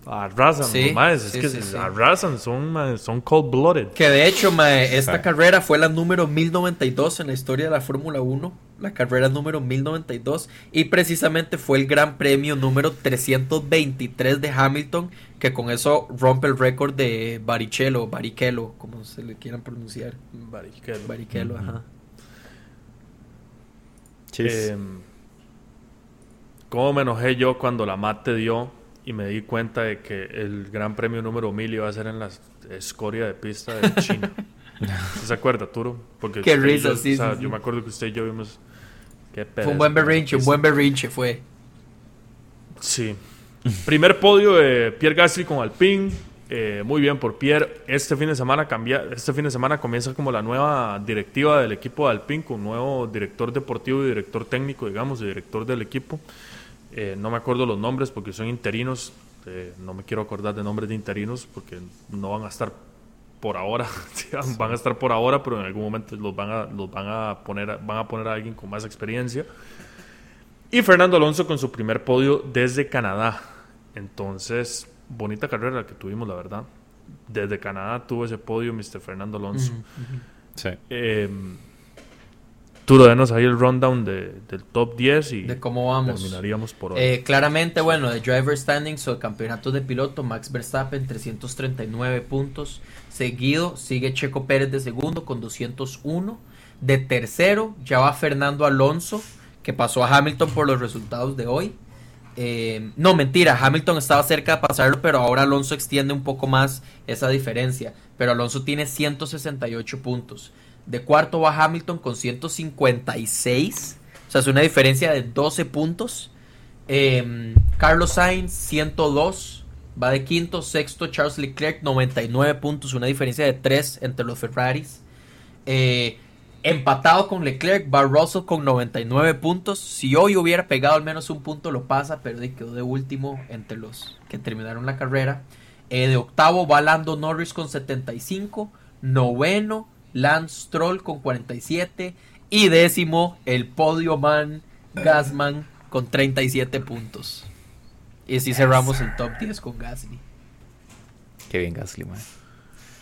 Arrasan, es que arrasan, son, son cold-blooded. Que de hecho, esta carrera fue la número 1092 en la historia de la Fórmula 1. La carrera número 1092. Y precisamente fue el gran premio número 323 de Hamilton. Que con eso rompe el récord de Barrichello, Barrichello, como se le quieran pronunciar. Barrichello. Barrichello, ajá. Eh, ¿Cómo me enojé yo cuando la mate dio y me di cuenta de que el gran premio número 1000 iba a ser en la escoria de pista de China? ¿Se acuerda, Turo? Porque Qué risa, sí, Yo me acuerdo que usted y yo vimos... Qué fue un buen berrinche, un buen berrinche fue. Sí. Primer podio de Pierre Gasly con Alpine. Eh, muy bien por Pierre. Este fin de semana cambia, este fin de semana comienza como la nueva directiva del equipo de Alpine, con un nuevo director deportivo y director técnico, digamos, y director del equipo. Eh, no me acuerdo los nombres porque son interinos. Eh, no me quiero acordar de nombres de interinos porque no van a estar por ahora. van a estar por ahora, pero en algún momento los van a, los van a poner, van a poner a alguien con más experiencia. Y Fernando Alonso con su primer podio desde Canadá. Entonces, bonita carrera la que tuvimos, la verdad. Desde Canadá tuvo ese podio Mr. Fernando Alonso. Sí. Em, Tú denos ahí el rundown de, del top 10 y de cómo vamos. terminaríamos por hoy. Eh, claramente, bueno, de driver standings o campeonato de piloto, Max Verstappen 339 puntos. Seguido sigue Checo Pérez de segundo con 201. De tercero ya va Fernando Alonso, que pasó a Hamilton por los resultados de hoy. Eh, no, mentira, Hamilton estaba cerca de pasarlo, pero ahora Alonso extiende un poco más esa diferencia. Pero Alonso tiene 168 puntos. De cuarto va Hamilton con 156. O sea, es una diferencia de 12 puntos. Eh, Carlos Sainz, 102. Va de quinto. Sexto, Charles Leclerc, 99 puntos. Una diferencia de 3 entre los Ferraris. Eh, empatado con Leclerc, va Russell con 99 puntos. Si hoy hubiera pegado al menos un punto, lo pasa, pero quedó de último entre los que terminaron la carrera. Eh, de octavo va Lando Norris con 75. Noveno, Lance Stroll con 47. Y décimo, el podio man Gasman con 37 puntos. Y así cerramos el top 10 con Gasly. Qué bien Gasly, man.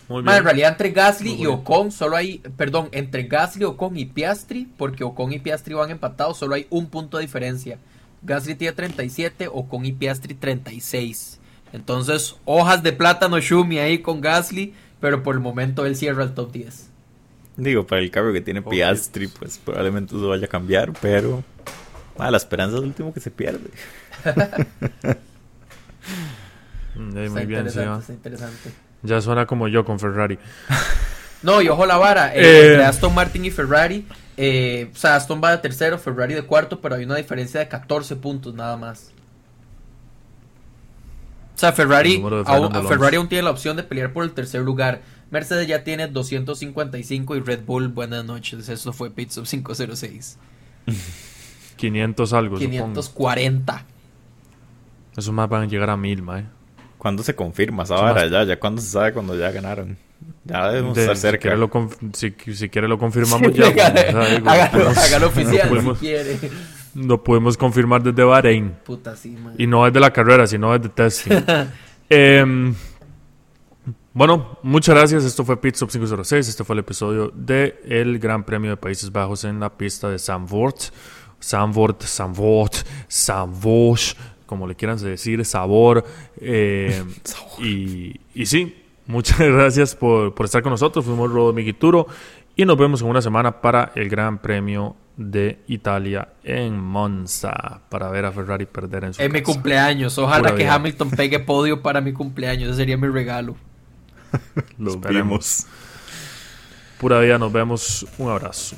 Muy bien. en realidad entre Gasly y Ocon solo hay, perdón, entre Gasly, Ocon y Piastri, porque Ocon y Piastri van empatados, solo hay un punto de diferencia. Gasly tiene 37, Ocon y Piastri 36. Entonces, hojas de plátano Shumi ahí con Gasly, pero por el momento él cierra el top 10. Digo, para el cambio que tiene Piastri, pues probablemente eso vaya a cambiar, pero ah, la esperanza es el último que se pierde. muy bien, interesante. Ya suena como yo con Ferrari. No, y ojo la vara, eh, eh, entre Aston Martin y Ferrari, eh, o sea, Aston va de tercero, Ferrari de cuarto, pero hay una diferencia de 14 puntos nada más. O sea, Ferrari, aún, Ferrari aún tiene la opción de pelear por el tercer lugar. Mercedes ya tiene 255 y Red Bull, buenas noches. Eso fue Pitsop 506. 500 algo. 540. Esos más van a llegar a mil, mae. ¿Cuándo se confirma esa Ya, ya cuando se sabe cuando ya ganaron. Ya debemos estar cerca. Si quiere, lo, confirmamos ya. hágalo, oficial si quiere. Lo podemos confirmar desde Bahrein. Puta, sí, man. Y no desde la carrera, sino desde testing. Em, bueno, muchas gracias. Esto fue Pit Stop 506. Este fue el episodio del el Gran Premio de Países Bajos en la pista de Zandvoort. Zandvoort, Zandvoort, Zandvoort como le quieran decir, sabor. Eh, y, y, sí, muchas gracias por, estar con nosotros. Fuimos Rodo Miguituro y nos vemos en una semana para el Gran Premio de Italia en Monza para ver a Ferrari perder en su Es mi cumpleaños. Ojalá que Hamilton pegue podio para mi cumpleaños. Ese sería mi regalo. Lo vemos. Pura vida, nos vemos. Un abrazo.